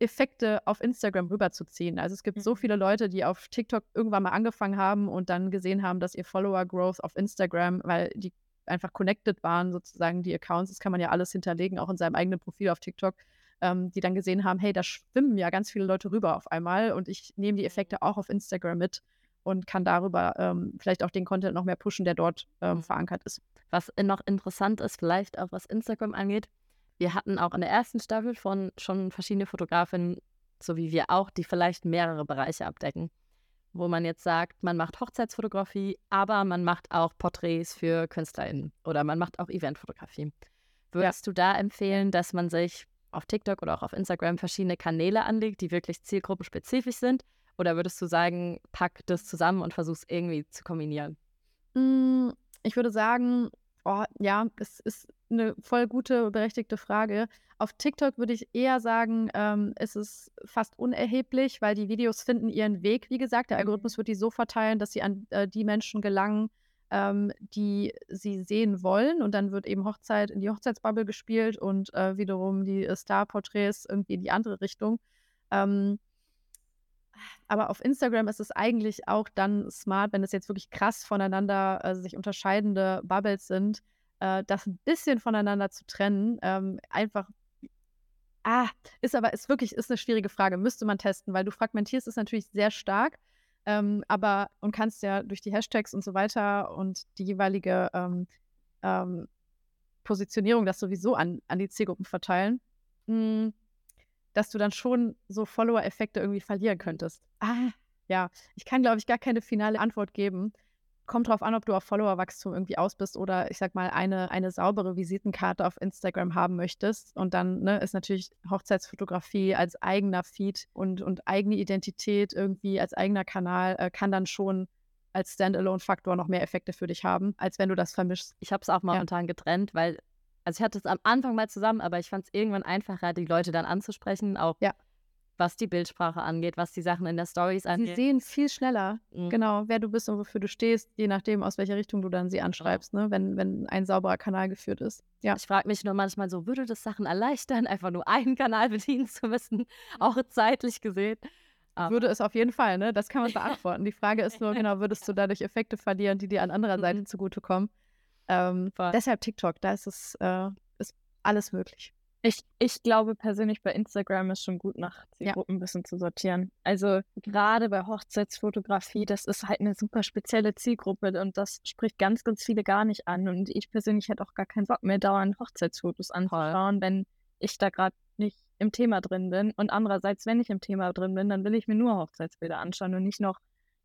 Effekte auf Instagram rüberzuziehen. Also es gibt mhm. so viele Leute, die auf TikTok irgendwann mal angefangen haben und dann gesehen haben, dass ihr Follower-Growth auf Instagram, weil die einfach connected waren, sozusagen die Accounts, das kann man ja alles hinterlegen, auch in seinem eigenen Profil auf TikTok, ähm, die dann gesehen haben, hey, da schwimmen ja ganz viele Leute rüber auf einmal und ich nehme die Effekte mhm. auch auf Instagram mit und kann darüber ähm, vielleicht auch den Content noch mehr pushen, der dort ähm, mhm. verankert ist. Was noch interessant ist, vielleicht auch was Instagram angeht, wir hatten auch in der ersten Staffel von schon verschiedene Fotografinnen, so wie wir auch, die vielleicht mehrere Bereiche abdecken. Wo man jetzt sagt, man macht Hochzeitsfotografie, aber man macht auch Porträts für KünstlerInnen oder man macht auch Eventfotografie. Würdest ja. du da empfehlen, dass man sich auf TikTok oder auch auf Instagram verschiedene Kanäle anlegt, die wirklich zielgruppenspezifisch sind? Oder würdest du sagen, pack das zusammen und versuch es irgendwie zu kombinieren? Hm, ich würde sagen, oh, ja, es ist eine voll gute, berechtigte Frage. Auf TikTok würde ich eher sagen, ähm, ist es fast unerheblich, weil die Videos finden ihren Weg. Wie gesagt, der mhm. Algorithmus wird die so verteilen, dass sie an äh, die Menschen gelangen, ähm, die sie sehen wollen. Und dann wird eben Hochzeit in die Hochzeitsbubble gespielt und äh, wiederum die äh, Star-Porträts irgendwie in die andere Richtung. Ähm, aber auf Instagram ist es eigentlich auch dann smart, wenn es jetzt wirklich krass voneinander äh, sich unterscheidende Bubbles sind, äh, das ein bisschen voneinander zu trennen, ähm, einfach Ah, ist aber ist wirklich ist eine schwierige Frage. Müsste man testen, weil du fragmentierst es natürlich sehr stark, ähm, aber und kannst ja durch die Hashtags und so weiter und die jeweilige ähm, ähm, Positionierung das sowieso an, an die Zielgruppen verteilen, hm, dass du dann schon so Follower-Effekte irgendwie verlieren könntest. Ah, ja, ich kann, glaube ich, gar keine finale Antwort geben. Kommt drauf an, ob du auf Followerwachstum irgendwie aus bist oder ich sag mal eine, eine saubere Visitenkarte auf Instagram haben möchtest. Und dann ne, ist natürlich Hochzeitsfotografie als eigener Feed und, und eigene Identität irgendwie als eigener Kanal äh, kann dann schon als Standalone-Faktor noch mehr Effekte für dich haben, als wenn du das vermischst. Ich habe es auch momentan ja. getrennt, weil, also ich hatte es am Anfang mal zusammen, aber ich fand es irgendwann einfacher, die Leute dann anzusprechen, auch ja. was die Bildsprache angeht, was die Sachen in der Stories angeht. Sie sehen viel schneller, mhm. genau, wer du bist und wofür du stehst, je nachdem, aus welcher Richtung du dann sie anschreibst, ne? wenn, wenn ein sauberer Kanal geführt ist. Ja. Ich frage mich nur manchmal so, würde das Sachen erleichtern, einfach nur einen Kanal bedienen zu müssen, auch zeitlich gesehen? Aber würde es auf jeden Fall, ne? Das kann man beantworten. Die Frage ist nur, genau, würdest du dadurch Effekte verlieren, die dir an anderer Seite mhm. zugutekommen? Ähm, deshalb TikTok, da ist es äh, ist alles möglich. Ich, ich glaube persönlich, bei Instagram ist schon gut, nach Zielgruppen ja. ein bisschen zu sortieren. Also gerade bei Hochzeitsfotografie, das ist halt eine super spezielle Zielgruppe und das spricht ganz, ganz viele gar nicht an. Und ich persönlich hätte auch gar keinen Bock mehr, dauernd Hochzeitsfotos anzuschauen, wenn ich da gerade nicht im Thema drin bin. Und andererseits, wenn ich im Thema drin bin, dann will ich mir nur Hochzeitsbilder anschauen und nicht noch,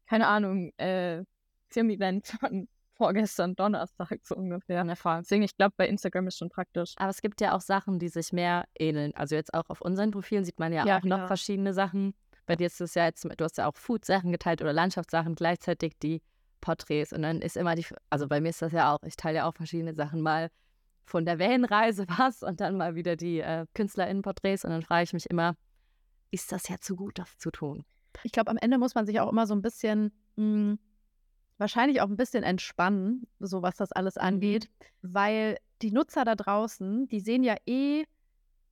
keine Ahnung, äh, Firmen-Event von vorgestern Donnerstag so ungefähr in Erfahrung. Deswegen, ich glaube, bei Instagram ist schon praktisch. Aber es gibt ja auch Sachen, die sich mehr ähneln. Also jetzt auch auf unseren Profilen sieht man ja, ja auch noch ja. verschiedene Sachen. Bei dir ist es ja jetzt, du hast ja auch Food-Sachen geteilt oder Landschaftssachen, gleichzeitig die Porträts. Und dann ist immer die, also bei mir ist das ja auch, ich teile ja auch verschiedene Sachen mal von der Wellenreise was und dann mal wieder die äh, KünstlerInnenporträts und dann frage ich mich immer, ist das ja zu gut, das zu tun? Ich glaube, am Ende muss man sich auch immer so ein bisschen, mh, hm, wahrscheinlich auch ein bisschen entspannen, so was das alles mhm. angeht, weil die Nutzer da draußen, die sehen ja eh,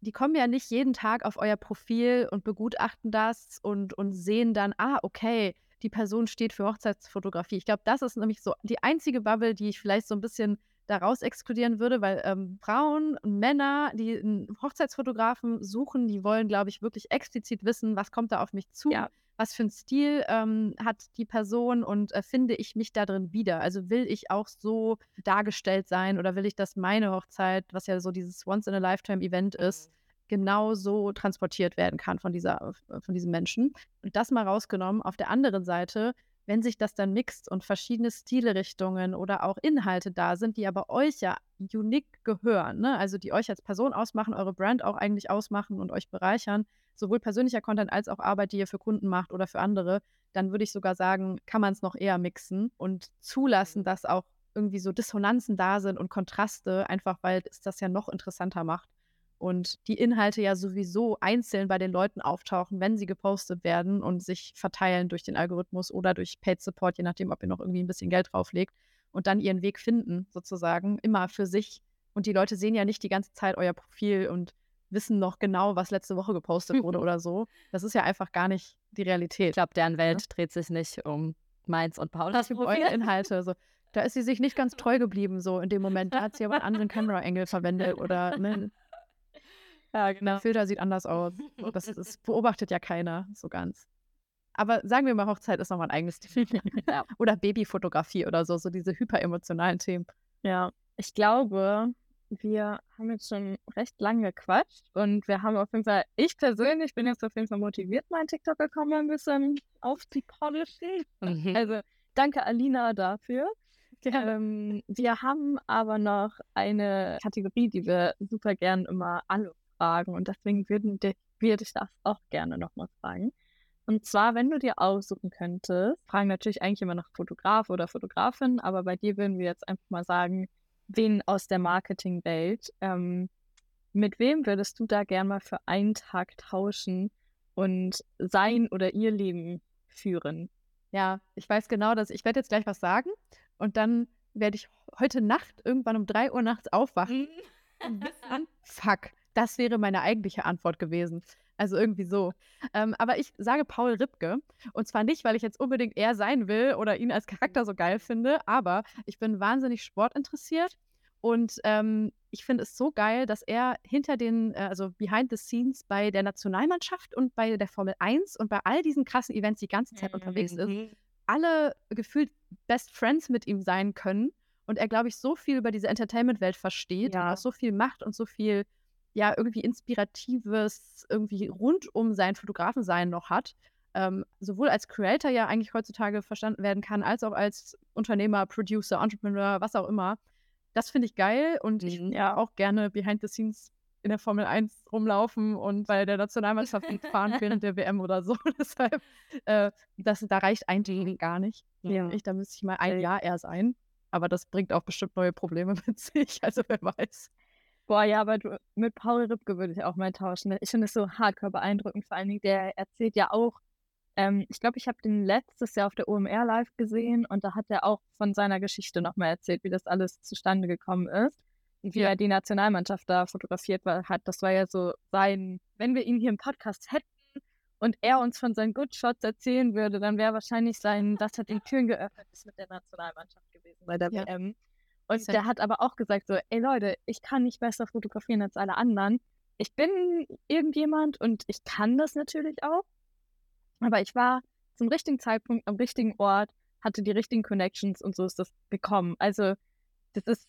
die kommen ja nicht jeden Tag auf euer Profil und begutachten das und, und sehen dann, ah, okay, die Person steht für Hochzeitsfotografie. Ich glaube, das ist nämlich so die einzige Bubble, die ich vielleicht so ein bisschen daraus exkludieren würde, weil ähm, Frauen und Männer, die einen Hochzeitsfotografen suchen, die wollen, glaube ich, wirklich explizit wissen, was kommt da auf mich zu, ja. Was für einen Stil ähm, hat die Person und äh, finde ich mich da drin wieder. Also will ich auch so dargestellt sein oder will ich, dass meine Hochzeit, was ja so dieses Once-in-a-Lifetime-Event ist, mhm. genau so transportiert werden kann von, dieser, von diesem Menschen. Und das mal rausgenommen. Auf der anderen Seite wenn sich das dann mixt und verschiedene Stilrichtungen oder auch Inhalte da sind, die aber euch ja unique gehören, ne? also die euch als Person ausmachen, eure Brand auch eigentlich ausmachen und euch bereichern, sowohl persönlicher Content als auch Arbeit, die ihr für Kunden macht oder für andere, dann würde ich sogar sagen, kann man es noch eher mixen und zulassen, dass auch irgendwie so Dissonanzen da sind und Kontraste, einfach weil es das ja noch interessanter macht und die Inhalte ja sowieso einzeln bei den Leuten auftauchen, wenn sie gepostet werden und sich verteilen durch den Algorithmus oder durch Paid Support, je nachdem, ob ihr noch irgendwie ein bisschen Geld drauflegt und dann ihren Weg finden, sozusagen, immer für sich. Und die Leute sehen ja nicht die ganze Zeit euer Profil und wissen noch genau, was letzte Woche gepostet wurde oder so. Das ist ja einfach gar nicht die Realität. Ich glaube, deren Welt ja? dreht sich nicht um Mainz und Paulas Profil. Eure Inhalte. So. Da ist sie sich nicht ganz treu geblieben, so in dem Moment. Da hat sie aber einen anderen Camera-Angle verwendet oder ne, ja, genau. Der Filter sieht anders aus. Das, das beobachtet ja keiner so ganz. Aber sagen wir mal, Hochzeit ist nochmal ein eigenes Thema. Ja. Oder Babyfotografie oder so, so diese hyperemotionalen Themen. Ja, ich glaube, wir haben jetzt schon recht lange gequatscht und wir haben auf jeden Fall, ich persönlich bin jetzt auf jeden Fall motiviert, meinen TikTok-Account ein bisschen aufzupolischen. Mhm. Also danke Alina dafür. Ähm, wir haben aber noch eine Kategorie, die wir super gern immer alle fragen und deswegen würden die, würde ich das auch gerne nochmal fragen. Und zwar, wenn du dir aussuchen könntest, fragen natürlich eigentlich immer nach Fotograf oder Fotografin, aber bei dir würden wir jetzt einfach mal sagen, wen aus der Marketingwelt, ähm, mit wem würdest du da gerne mal für einen Tag tauschen und sein oder ihr Leben führen? Ja, ich weiß genau, dass ich werde jetzt gleich was sagen und dann werde ich heute Nacht irgendwann um drei Uhr nachts aufwachen mhm. und wissen, fuck, das wäre meine eigentliche Antwort gewesen. Also irgendwie so. Ähm, aber ich sage Paul Ripke. Und zwar nicht, weil ich jetzt unbedingt er sein will oder ihn als Charakter so geil finde, aber ich bin wahnsinnig sportinteressiert Und ähm, ich finde es so geil, dass er hinter den, äh, also behind the scenes bei der Nationalmannschaft und bei der Formel 1 und bei all diesen krassen Events die ganze Zeit unterwegs ist, Mhm. alle gefühlt Best Friends mit ihm sein können und er, glaube ich, so viel über diese Entertainment-Welt versteht und Ja. auch so viel macht und so viel, ja, irgendwie Inspiratives irgendwie rund um sein Fotografensein noch hat. Ähm, sowohl als Creator ja eigentlich heutzutage verstanden werden kann, als auch als Unternehmer, Producer, Entrepreneur, was auch immer. Das finde ich geil und ich Mhm. ja auch gerne behind the scenes in der Formel 1 rumlaufen und bei der Nationalmannschaft fahren während der WM oder so. Deshalb, äh, das, da reicht ein Training gar nicht. Ja. Ich, da müsste ich mal ein. Jahr eher sein. Aber das bringt auch bestimmt neue Probleme mit sich. Also wer weiß. Boah, ja, aber du, mit Paul Ripke würde ich auch mal tauschen. Ich finde es so hardcore beeindruckend. Vor allen Dingen, der erzählt ja auch, ähm, ich glaube, ich habe den letztes Jahr auf der OMR live gesehen und da hat er auch von seiner Geschichte nochmal erzählt, wie das alles zustande gekommen ist und wie Ja. er die Nationalmannschaft da fotografiert war, hat. Das war ja so sein, wenn wir ihn hier im Podcast hätten und er uns von seinen Good Shots erzählen würde, dann wäre wahrscheinlich sein, das hat den Türen geöffnet ist mit der Nationalmannschaft gewesen bei der Ja. WM. Und der hat aber auch gesagt so, ey Leute, ich kann nicht besser fotografieren als alle anderen. Ich bin irgendjemand und ich kann das natürlich auch. Aber ich war zum richtigen Zeitpunkt am richtigen Ort, hatte die richtigen Connections und so ist das gekommen. Also, das ist,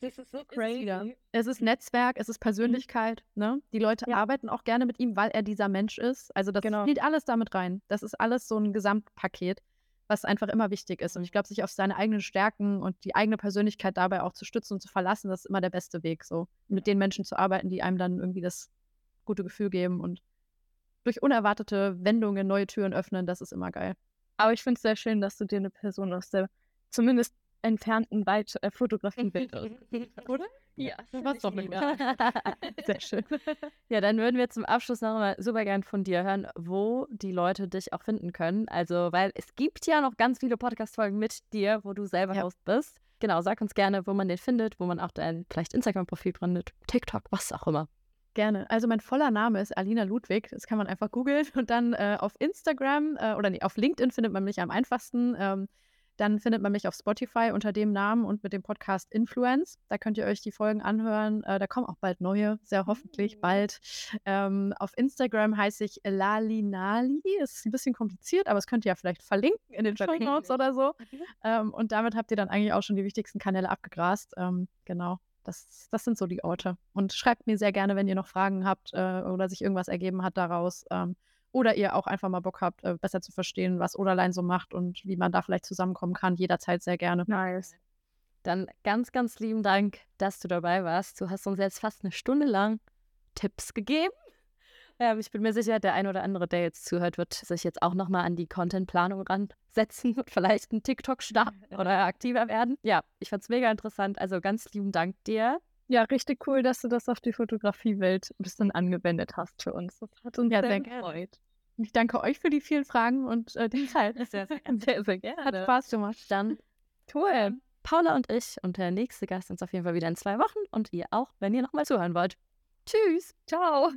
das ist so crazy. Es ist Netzwerk, es ist Persönlichkeit. Ne? Die Leute Ja. arbeiten auch gerne mit ihm, weil er dieser Mensch ist. Also das Genau. spielt alles damit rein. Das ist alles so ein Gesamtpaket, was einfach immer wichtig ist. Und ich glaube, sich auf seine eigenen Stärken und die eigene Persönlichkeit dabei auch zu stützen und zu verlassen, das ist immer der beste Weg. So mit den Menschen zu arbeiten, die einem dann irgendwie das gute Gefühl geben und durch unerwartete Wendungen neue Türen öffnen, das ist immer geil. Aber ich finde es sehr schön, dass du dir eine Person aus der zumindest entfernten Weit äh, Fotografie-Welt Oder? Ja, Das war's doch nicht. nicht. Sehr schön. Ja, dann würden wir zum Abschluss noch mal super gern von dir hören, wo die Leute dich auch finden können. Also, weil es gibt ja noch ganz viele Podcast-Folgen mit dir, wo du selber Ja. Host bist. Genau, sag uns gerne, wo man den findet, wo man auch dein vielleicht Instagram-Profil gründet, TikTok, was auch immer. Gerne. Also mein voller Name ist Alina Ludwig. Das kann man einfach googeln und dann äh, auf Instagram äh, oder nee, auf LinkedIn findet man mich am einfachsten. Ähm, dann findet man mich auf Spotify unter dem Namen und mit dem Podcast Influence. Da könnt ihr euch die Folgen anhören. Äh, da kommen auch bald neue, sehr hoffentlich bald. Ähm, auf Instagram heiße ich Lalinali. Ist ein bisschen kompliziert, aber es könnt ihr ja vielleicht verlinken in den Show Notes oder so. Ähm, und damit habt ihr dann eigentlich auch schon die wichtigsten Kanäle abgegrast. Ähm, genau. Das, das sind so die Orte. Und schreibt mir sehr gerne, wenn ihr noch Fragen habt äh, oder sich irgendwas ergeben hat daraus. Ähm, oder ihr auch einfach mal Bock habt, äh, besser zu verstehen, was Oderlein so macht und wie man da vielleicht zusammenkommen kann. Jederzeit sehr gerne. Nice. Dann ganz, ganz lieben Dank, dass du dabei warst. Du hast uns jetzt fast eine Stunde lang Tipps gegeben. Ja, ich bin mir sicher, der ein oder andere, der jetzt zuhört, wird sich jetzt auch nochmal an die Contentplanung ransetzen und vielleicht einen TikTok starten oder aktiver werden. Ja, ich fand's mega interessant. Also ganz lieben Dank dir. Ja, richtig cool, dass du das auf die Fotografiewelt ein bisschen angewendet hast für uns. Das hat uns Ja, sehr sehr gefreut. Und ich danke euch für die vielen Fragen und äh, den Zeit. Sehr, sehr Sehr, sehr gerne. Hat Spaß gemacht. Dann Cool. Paula und ich und der nächste Gast uns auf jeden Fall wieder in zwei Wochen und ihr auch, wenn ihr nochmal zuhören wollt. Tschüss! Ciao.